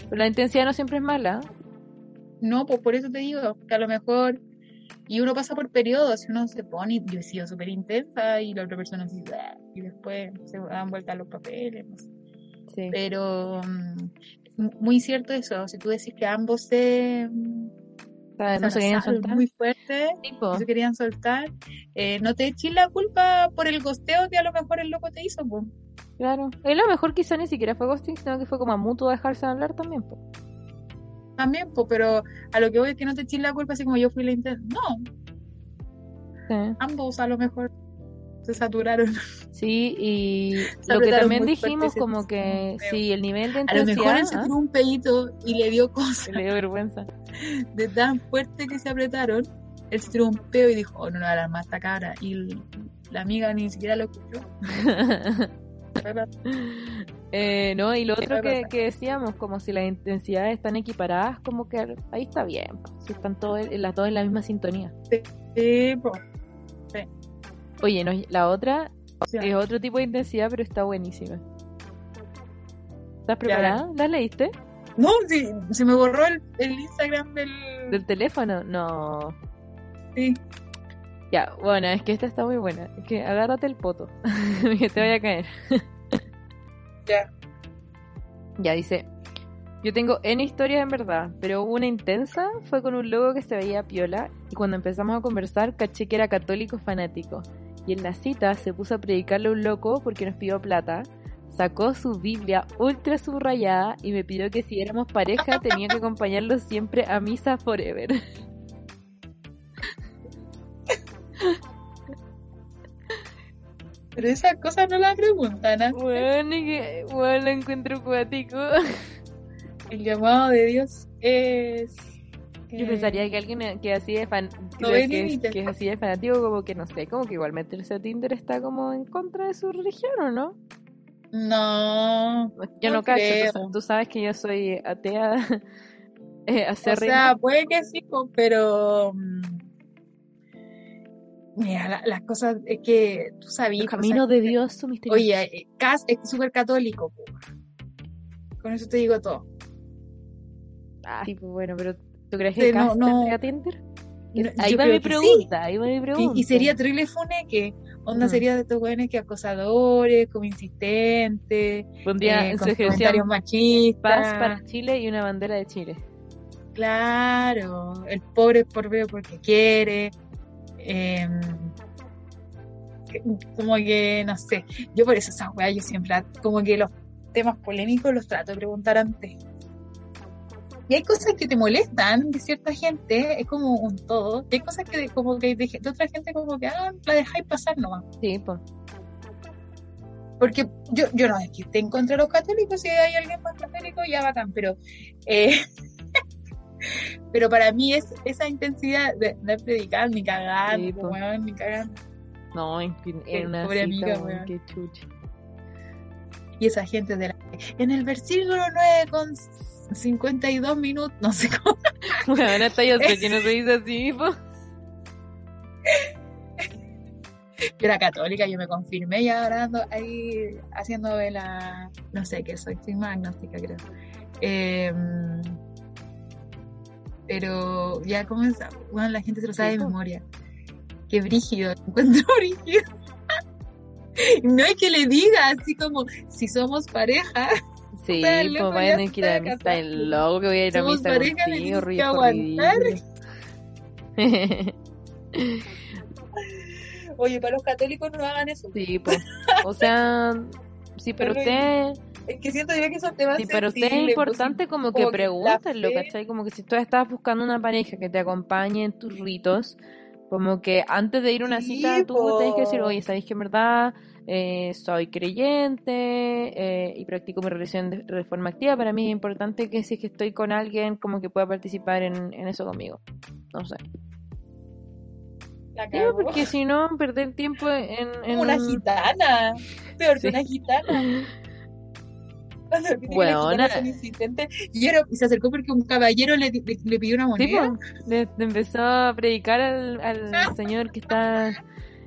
Speaker 1: Pero la intensidad no siempre es mala.
Speaker 2: No, pues por eso te digo, que a lo mejor, y uno pasa por periodos, uno se pone, yo he sido súper intensa, y la otra persona así, "Ah", y después se dan vuelta los papeles, no sé.
Speaker 1: Sí.
Speaker 2: Pero mm, muy cierto eso, si tú decís que ambos se,
Speaker 1: no se querían soltar.
Speaker 2: muy fuerte, no se querían soltar, eh, no te eches la culpa por el gosteo que a lo mejor el loco te hizo, pues.
Speaker 1: Claro. Y lo mejor quizá ni siquiera fue ghosting, sino que fue como a mutuo dejarse de hablar también. po.
Speaker 2: También, pues, pero a lo que voy es que no te eches la culpa así como yo fui la inter... No,
Speaker 1: Sí.
Speaker 2: ambos a lo mejor se saturaron.
Speaker 1: Sí, y
Speaker 2: Se
Speaker 1: lo que también dijimos como que si el nivel de
Speaker 2: A lo mejor él
Speaker 1: intensidad
Speaker 2: se tiró un pedito y le dio cosas
Speaker 1: le dio vergüenza.
Speaker 2: de tan fuerte que se apretaron. Él se tiró un peo y dijo, oh, no le voy a hablar más esta cabra. Y la amiga ni siquiera lo escuchó. [LAUGHS]
Speaker 1: Eh, no, y lo otro que, que decíamos, como si las intensidades están equiparadas, como que ahí está bien, po, si están todos en, las dos en la misma sintonía.
Speaker 2: Sí, pues.
Speaker 1: Oye, no, la otra es otro tipo de intensidad, pero está buenísima. ¿Estás preparada? ¿La leíste?
Speaker 2: No, sí, se me borró el, el Instagram del...
Speaker 1: ¿Del teléfono? No.
Speaker 2: Sí.
Speaker 1: Ya, bueno, es que esta está muy buena. Es que agárrate el poto, [LAUGHS] que te vaya a caer.
Speaker 2: Ya.
Speaker 1: Ya dice, yo tengo N historias en verdad, pero una intensa fue con un logo que se veía piola y cuando empezamos a conversar caché que era católico fanático. Y en la cita se puso a predicarle a un loco porque nos pidió plata, sacó su Biblia ultra subrayada y me pidió que si éramos pareja tenía que acompañarlo siempre a misa forever.
Speaker 2: Pero esas cosas no las preguntan, ¿ah?
Speaker 1: Bueno, y que, bueno, lo encuentro cuático.
Speaker 2: El llamado de Dios es...
Speaker 1: Yo pensaría que alguien que así de fan,
Speaker 2: No
Speaker 1: que, es así de fanático, como que no sé, como que igual meterse a Tinder está como en contra de su religión, ¿o no?
Speaker 2: No.
Speaker 1: Yo
Speaker 2: No
Speaker 1: no, cacho, tú, tú sabes que yo soy atea, [LAUGHS] eh,
Speaker 2: O sea, puede que sí, pero... mm, Mira, la- las cosas es que tú sabías...
Speaker 1: Los caminos de Dios son misteriosos.
Speaker 2: Oye, eh, Cass es súper católico. Con eso te digo todo.
Speaker 1: Ah, sí, bueno, pero ¿tú crees que
Speaker 2: no, no.
Speaker 1: tendría Tinder?
Speaker 2: No,
Speaker 1: ahí va mi pregunta, ahí va mi pregunta.
Speaker 2: Y, y sería terrible fune que onda
Speaker 1: Ujú.
Speaker 2: sería de estos jóvenes que acosadores, como insistentes,
Speaker 1: Pondría
Speaker 2: eh,
Speaker 1: en su ejercicio
Speaker 2: machistas.
Speaker 1: paz para Chile y una bandera de Chile.
Speaker 2: Claro, el pobre es por veo porque quiere. eh, que- como que, no sé, yo por eso esas weas, yo siempre, como que los temas polémicos los trato de preguntar antes. Y hay cosas que te molestan de cierta gente, es como un todo. Y hay cosas que de- como que de, de otra gente como que, ah, la dejáis pasar nomás.
Speaker 1: Sí, pues.
Speaker 2: Porque yo, yo no es que esté en contra de los católicos, si hay alguien más católico, ya bacán, pero eh, [LAUGHS] pero para mí es esa intensidad de, de predicar ni cagando,
Speaker 1: Sí,
Speaker 2: weón, ni cagando.
Speaker 1: No, en, fin,
Speaker 2: Qué
Speaker 1: en una
Speaker 2: pobre
Speaker 1: cita,
Speaker 2: amiga,
Speaker 1: weón,
Speaker 2: weón.
Speaker 1: qué chucha.
Speaker 2: Y esa gente de la en el versículo 9 con 52 minutos, no sé cómo. [LAUGHS]
Speaker 1: Bueno, hasta yo sé que no se [LAUGHS] dice así, po.
Speaker 2: Yo era católica, yo me confirmé y ahora ando ahí haciendo de la. No sé qué soy, soy más agnóstica, creo. Em, pero ya comienza. Bueno, la gente se lo sabe de memoria. Qué brígido, encuentro [LAUGHS] brígido. No es que le diga así como si somos pareja,
Speaker 1: Sí,
Speaker 2: Pero,
Speaker 1: pues vayan
Speaker 2: ya
Speaker 1: a ir a misa.
Speaker 2: está
Speaker 1: El loco que voy a ir a misa contigo, ridículo,
Speaker 2: aguantar. oye, para los católicos no hagan eso.
Speaker 1: Sí, pues. O sea, sí, [LAUGHS] pero
Speaker 2: Pero-
Speaker 1: usted,
Speaker 2: Es que siento yo que esos temas
Speaker 1: sí, para usted es
Speaker 2: pues,
Speaker 1: importante como
Speaker 2: como
Speaker 1: que
Speaker 2: fe-
Speaker 1: ¿cachai? Como que si tú estás buscando una pareja que te acompañe en tus ritos, como que antes de ir a una
Speaker 2: Sí,
Speaker 1: cita tú
Speaker 2: po.
Speaker 1: tenés que decir, oye, ¿sabéis que en verdad eh, soy creyente eh, y practico mi religión de, de forma activa? Para mí es importante que si es que estoy con alguien, como que pueda participar en, en eso conmigo. No sé.
Speaker 2: La
Speaker 1: Sí, porque si no, perder tiempo en... en
Speaker 2: Una
Speaker 1: un-
Speaker 2: gitana. Peor
Speaker 1: Sí.
Speaker 2: que una gitana. [LAUGHS] Cuando gitanas son insistentes, Y, era- y se acercó porque un caballero le, le, le pidió una moneda.
Speaker 1: le, le empezó a predicar al, al [LAUGHS] señor que está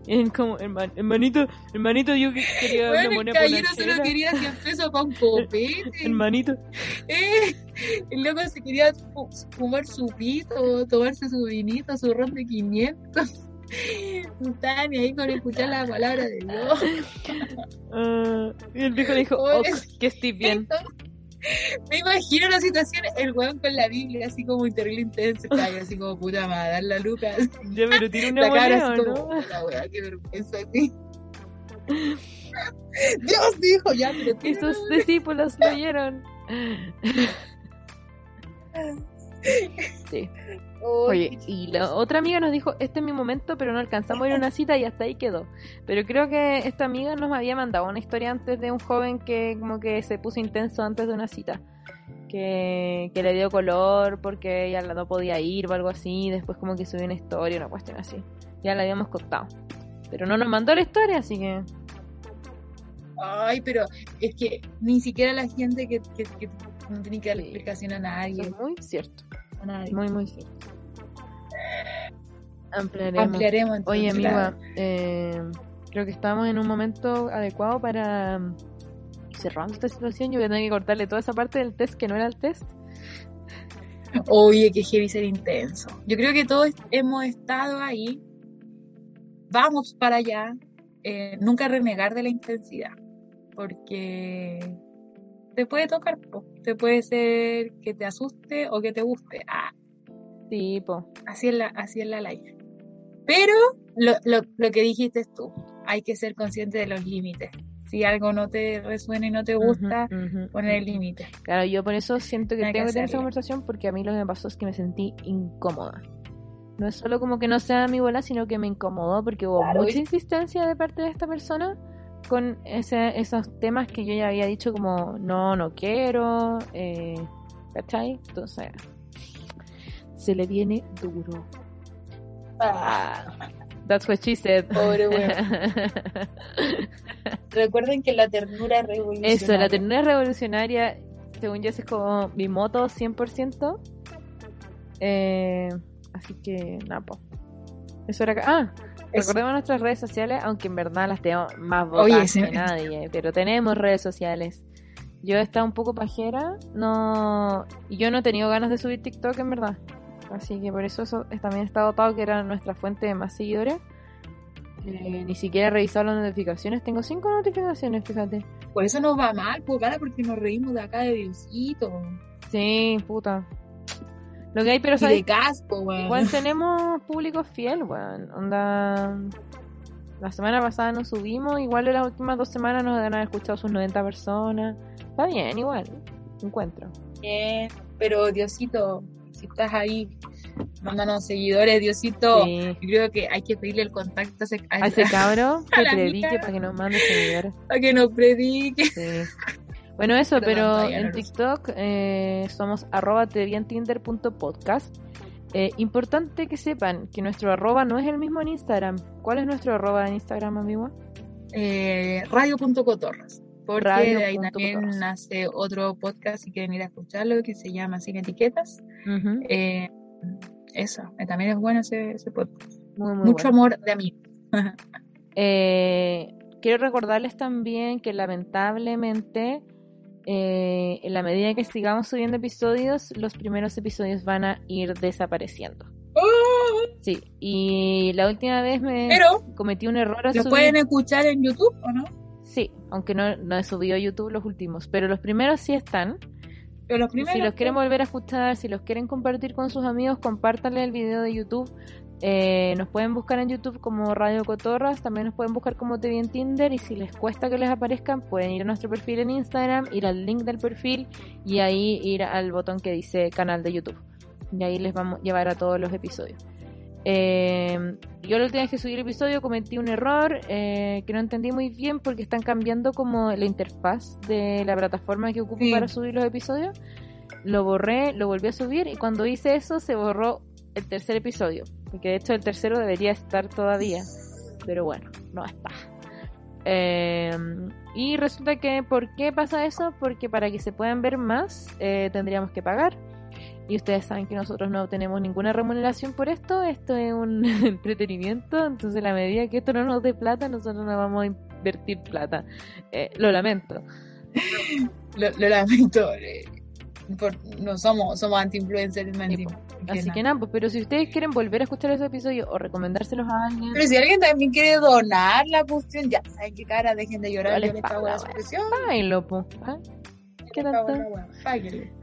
Speaker 1: en como, "Herman- hermanito, hermanito, yo que- quería
Speaker 2: Bueno,
Speaker 1: una
Speaker 2: el
Speaker 1: moneda por
Speaker 2: caballero
Speaker 1: una
Speaker 2: solo
Speaker 1: chela".
Speaker 2: quería 100 [LAUGHS] pesos para un copete.
Speaker 1: Hermanito.
Speaker 2: Eh, el loco se quería fu- fumar su pito, tomarse su vinito, su ron de 500. Estaba ni ahí con escuchar la palabra de Dios.
Speaker 1: Ah, y el viejo le dijo, "Ok, que estoy bien.
Speaker 2: Me imagino la situación, el weón con la Biblia así como terrible intenso, así como puta madre, dar la Lucas.
Speaker 1: Ya, pero tiene una
Speaker 2: La cara
Speaker 1: moneda,
Speaker 2: así
Speaker 1: ¿o
Speaker 2: como,
Speaker 1: ¿no?
Speaker 2: puta wea, qué vergüenza, así. Dios dijo ya, pero
Speaker 1: Y sus discípulos lo oyeron. [LAUGHS] Sí. Oye, y la otra amiga nos dijo, este es mi momento, pero no alcanzamos a ir a una cita y hasta ahí quedó. Pero creo que esta amiga nos había mandado una historia antes de un joven que como que se puso intenso antes de una cita. Que, que le dio color porque ella no podía ir o algo así. Después como que subió una historia, una cuestión así. Ya la habíamos contado. Pero no nos mandó la historia, así que...
Speaker 2: Ay, pero es que ni siquiera la gente que, que, que no tiene que dar
Speaker 1: Sí.
Speaker 2: explicación a
Speaker 1: Eso
Speaker 2: nadie.
Speaker 1: es muy cierto.
Speaker 2: A nadie.
Speaker 1: Muy, muy cierto. Ampliaremos.
Speaker 2: Ampliaremos entonces,
Speaker 1: Oye, amiga,
Speaker 2: claro.
Speaker 1: eh, creo que estamos en un momento adecuado para mm, cerrar esta situación. Yo voy a tener que cortarle toda esa parte del test que no era el test.
Speaker 2: Oye, que heavy ser intenso. Yo creo que todos hemos estado ahí. Vamos para allá. Eh, nunca renegar de la intensidad. Porque te puede tocar, po. te puede ser que te asuste o que te guste. Ah,
Speaker 1: Sí, po.
Speaker 2: así es la, así es la life. Pero lo, lo, lo que dijiste tú, hay que ser consciente de los límites. Si algo no te resuena y no te gusta,
Speaker 1: ujú.
Speaker 2: poner el límite.
Speaker 1: Claro, yo por eso siento que
Speaker 2: Hay
Speaker 1: tengo que tener esa conversación porque a mí lo que me pasó es que me sentí incómoda. No es solo como que no sea mi bola, sino que me incomodó porque hubo
Speaker 2: Claro,
Speaker 1: mucha
Speaker 2: y-
Speaker 1: insistencia de parte de esta persona con ese, esos temas que yo ya había dicho como no, no quiero, eh, ¿cachai? Entonces, se le viene duro.
Speaker 2: Ah,
Speaker 1: That's what she said.
Speaker 2: pobre. [LAUGHS] Recuerden que la ternura es revolucionaria.
Speaker 1: Eso, la ternura revolucionaria, según yo, es como mi moto 100%. Eh, así que, nada, po. Eso era. Ah, recordemos nuestras redes sociales, aunque en verdad las tenemos más votadas que nadie, pero tenemos redes sociales. Yo he estado un poco pajera, no. y Yo no he tenido ganas de subir TikTok, en verdad. Así que por eso, eso también está votado que era nuestra fuente de más seguidores. Eh, ni siquiera he revisado las notificaciones. Tengo cinco notificaciones, fíjate.
Speaker 2: Por eso nos va mal, pues, cara, porque nos reímos de acá de Diosito.
Speaker 1: Sí, puta. Lo que hay, pero ¿sabes?
Speaker 2: casco, weón.
Speaker 1: igual tenemos público fiel, weón. Onda. La semana pasada nos subimos, igual en las últimas dos semanas nos han escuchado sus 90 personas. Está bien, igual. Encuentro.
Speaker 2: Bien, pero Diosito, si estás ahí, mándanos seguidores, Diosito.
Speaker 1: Sí.
Speaker 2: Yo creo que hay que pedirle el contacto a ese, a
Speaker 1: A ese cabro [LAUGHS]
Speaker 2: A
Speaker 1: que predique
Speaker 2: amiga.
Speaker 1: para que nos mande seguidores.
Speaker 2: a que nos predique.
Speaker 1: Sí. Bueno, eso,
Speaker 2: Pero
Speaker 1: en. TikTok eh, somos arroba teviantinder.podcast. Eh, importante que sepan que nuestro arroba no es el mismo en Instagram. ¿Cuál es nuestro arroba en Instagram, amigo?
Speaker 2: Eh, Radio.cotorras. Porque
Speaker 1: Radio
Speaker 2: de ahí también nace otro podcast si quieren ir a escucharlo que se llama Sin Etiquetas. Eh, eso, eh, también es bueno ese, ese podcast.
Speaker 1: Muy, muy
Speaker 2: Mucho
Speaker 1: bueno.
Speaker 2: amor de amigos. [LAUGHS]
Speaker 1: Eh, quiero recordarles también que lamentablemente, eh, en la medida que sigamos subiendo episodios, los primeros episodios van a ir desapareciendo. Sí, y la última vez me
Speaker 2: Pero
Speaker 1: cometí un error
Speaker 2: lo pueden escuchar en YouTube, ¿o no?
Speaker 1: Sí, aunque no, no he subido a YouTube los últimos, pero los primeros sí están.
Speaker 2: Pero los primeros,
Speaker 1: si los quieren volver a escuchar, si los quieren compartir con sus amigos, compártanle el video de YouTube. Eh, nos pueden buscar en YouTube como Radio Cotorras, también nos pueden buscar como TV en Tinder y si les cuesta que les aparezcan, pueden ir a nuestro perfil en Instagram, ir al link del perfil y ahí ir al botón que dice canal de YouTube. Y ahí les vamos a llevar a todos los episodios. Eh, yo la última vez que subí el episodio cometí un error eh, que no entendí muy bien porque están cambiando como la interfaz de la plataforma que ocupo
Speaker 2: Sí.
Speaker 1: para subir los episodios. Lo borré, lo volví a subir y cuando hice eso se borró el tercer episodio. Porque de hecho el tercero debería estar todavía. Pero bueno, no está. Eh, y resulta que, ¿por qué pasa eso? Porque para que se puedan ver más, eh, tendríamos que pagar. Y ustedes saben que nosotros no tenemos ninguna remuneración por esto. Esto es un [LAUGHS] entretenimiento. Entonces, a la medida que esto no nos dé plata, nosotros no vamos a invertir plata. Eh, lo lamento. [LAUGHS]
Speaker 2: Lo, lo lamento. eh, por- no somos, somos anti-influencers, encima.
Speaker 1: Así que nada, pues, pero si ustedes quieren volver a escuchar esos episodios o recomendárselos a alguien,
Speaker 2: Pero si alguien también quiere donar la cuestión, ya saben qué cara, dejen de llorar, yo les
Speaker 1: pa'
Speaker 2: pago
Speaker 1: la
Speaker 2: suscripción.
Speaker 1: páguenlo, po. ¿ah?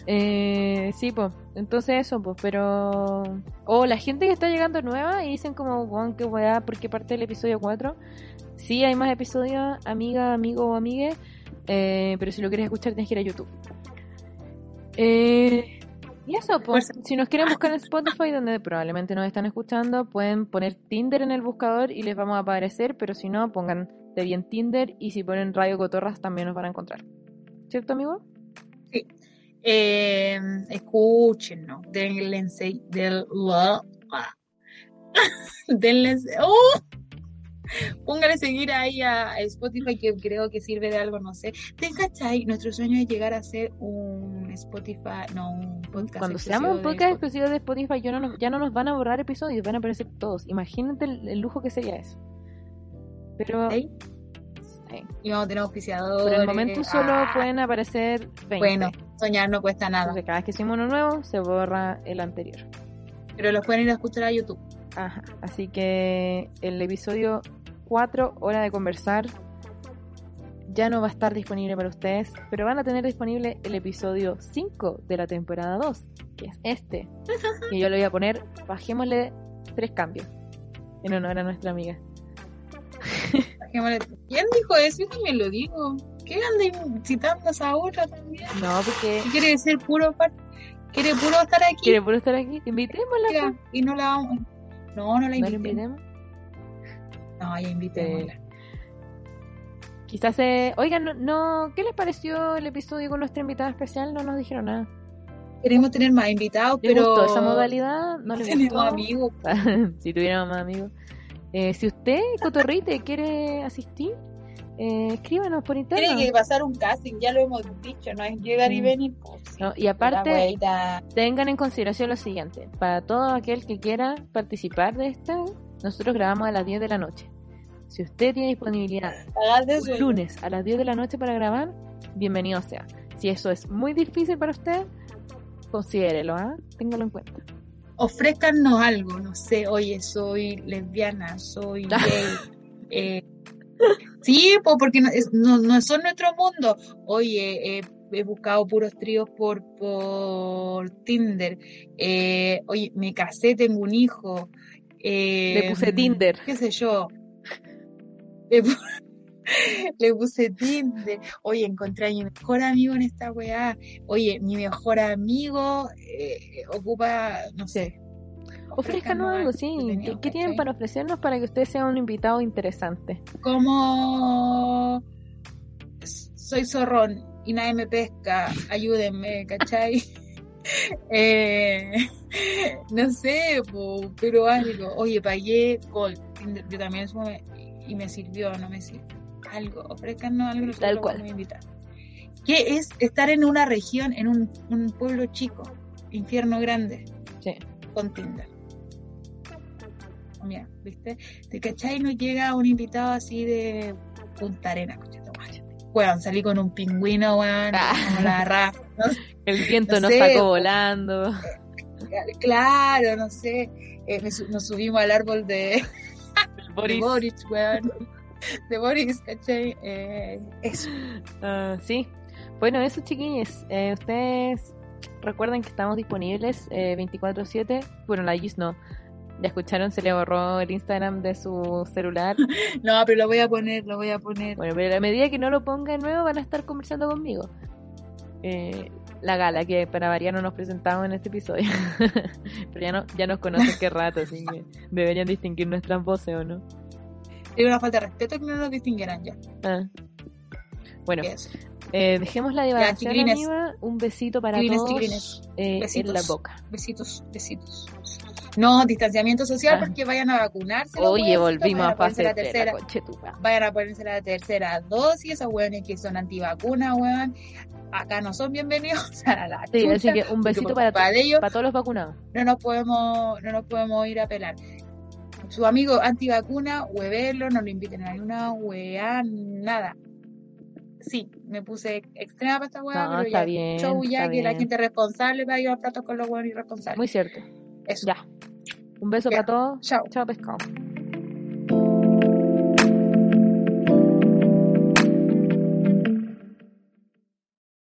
Speaker 1: Eh, sí, pues, entonces eso, pues, pero... O la gente que está llegando nueva y dicen como, weón, qué weá, ¿por qué parte del episodio 4? Si sí hay más episodios, amiga, amigo o amigue, eh, pero si lo quieres escuchar tienes que ir a YouTube. Eh, y eso, pues, si nos quieren buscar en Spotify, donde probablemente nos están escuchando, pueden poner Tinder en el buscador y les vamos a aparecer, pero si no, pongan de bien Tinder y si ponen Radio Cotorras también nos van a encontrar. ¿Cierto, amigo?
Speaker 2: Sí. Eh, escúchenos, denle, del, [LAUGHS] denle, ¡oh! Póngale seguir ahí a Spotify que creo que sirve de algo, no sé. ¿Te cachai? Nuestro sueño es llegar a ser un Spotify, no, un podcast.
Speaker 1: Cuando seamos un podcast exclusivo de Spotify, ya no, nos, ya no nos van a borrar episodios, van a aparecer todos. Imagínate el, lujo que sería eso. Pero...
Speaker 2: ¿Sí? Y vamos a tener auspiciadores.
Speaker 1: Por el momento solo ah. pueden aparecer 20.
Speaker 2: Bueno, soñar no cuesta nada.
Speaker 1: Entonces, cada vez que hicimos uno nuevo, se borra el anterior.
Speaker 2: Pero los pueden ir a escuchar a YouTube.
Speaker 1: Ajá. Así que el episodio 4, Hora de Conversar, ya no va a estar disponible para ustedes, pero van a tener disponible el episodio 5 de la temporada 2, que es este. [LAUGHS] y yo le voy a poner, bajémosle tres cambios, en honor a nuestra amiga.
Speaker 2: ¿Quién dijo eso? Yo también lo digo. ¿Qué anda citando a esa otra también?
Speaker 1: No, porque.
Speaker 2: Quiere decir puro. Quiere puro estar aquí.
Speaker 1: Quiere puro estar aquí. Invitémosla.
Speaker 2: y no la vamos. No, no la invitemos. ¿No, ya invitémosla.
Speaker 1: Quizás, eh, oigan, no, no, ¿qué les pareció el episodio con nuestra invitada especial? No nos dijeron nada.
Speaker 2: Queremos tener más invitados, pero.
Speaker 1: esa modalidad? No les
Speaker 2: Tenemos amigos. [LAUGHS]
Speaker 1: si tuviéramos más amigos. Eh, si usted, Cotorrite, quiere asistir, eh, escríbanos por internet.
Speaker 2: Tiene que pasar un casting, ya lo hemos dicho, no es llegar y venir. Pues,
Speaker 1: y aparte, tengan en consideración lo siguiente: para todo aquel que quiera participar de esta, nosotros grabamos a las 10 de la noche. Si usted tiene disponibilidad el lunes a las 10 de la noche para grabar, bienvenido sea. Si eso es muy difícil para usted, considérelo, ¿ah? Téngalo en cuenta
Speaker 2: ofrézcanos algo, no sé, oye, soy lesbiana, soy [LAUGHS] gay. eh, sí, porque no, no, no, son nuestro mundo. Oye, he buscado puros tríos por, por Tinder. Eh, oye, me casé, tengo un hijo.
Speaker 1: Eh, Le puse Tinder.
Speaker 2: ¿Qué sé yo? [LAUGHS] Le, puse Tinder. Oye, encontré a mi mejor amigo en esta weá. Oye, mi mejor amigo eh, ocupa, no sé.
Speaker 1: Ofrezcanos algo, sí. ¿Qué, tienen para ofrecernos para que usted sea un invitado interesante?
Speaker 2: Como soy zorrón y nadie me pesca, ayúdenme, ¿cachai? [LAUGHS] eh, no sé, pero algo. Oye, pagué Gold. Yo también y me sirvió, no me sirvió algo, ofrezcanos algo,
Speaker 1: Tal cual.
Speaker 2: invitar. ¿Qué es estar en una región, en un, un pueblo chico, infierno grande?
Speaker 1: Sí.
Speaker 2: Con Tinder. Mira, ¿viste? ¿Te cachai? No llega un invitado así de Punta Arena, Bueno, salí con un pingüino, weón, ah. la [LAUGHS] rafa,
Speaker 1: El viento nos sacó volando.
Speaker 2: Claro, no sé. Eh, nos subimos al árbol de Boris, [LAUGHS] de Boris weón de Boris, ¿cachai? Eh, eso.
Speaker 1: Ah, sí. Bueno, eso, chiquillos. Eh, ustedes recuerden que estamos disponibles eh, 24-7. Bueno, la Gis no. Ya escucharon, se le borró el Instagram de su celular. [LAUGHS]
Speaker 2: no, pero lo voy a poner, lo voy a poner.
Speaker 1: Bueno, pero a medida que no lo ponga de nuevo, van a estar conversando conmigo. Eh, la gala, que para variar no nos presentamos en este episodio. [LAUGHS] pero ya, no, ya nos conocen qué rato, así que deberían distinguir nuestras voces o no.
Speaker 2: Es una falta de respeto que no nos distinguieran ya.
Speaker 1: Ah. Bueno, eh, dejemos la divagación, Un besito para todos eh, en la boca.
Speaker 2: Besitos, besitos. No, distanciamiento social ah. porque vayan a vacunarse.
Speaker 1: Oye, volvimos a fase
Speaker 2: la tercera. vayan a ponerse la tercera dosis, esos hueones que son antivacunas, weón. Acá no son bienvenidos [LAUGHS] a la
Speaker 1: Sí, así que un besito para, para, ellos, para todos los vacunados.
Speaker 2: No nos podemos, no nos podemos ir a pelar su amigo antivacuna, huevelo, no lo inviten a una weá, nada. Sí, me puse extrema para esta weá,
Speaker 1: pero está ya, bien, show
Speaker 2: ya
Speaker 1: que
Speaker 2: la gente responsable va a ir a platos con los buenos irresponsables.
Speaker 1: Muy cierto.
Speaker 2: Eso.
Speaker 1: Ya. Un beso para todos.
Speaker 2: Chao.
Speaker 1: Chao, pescado.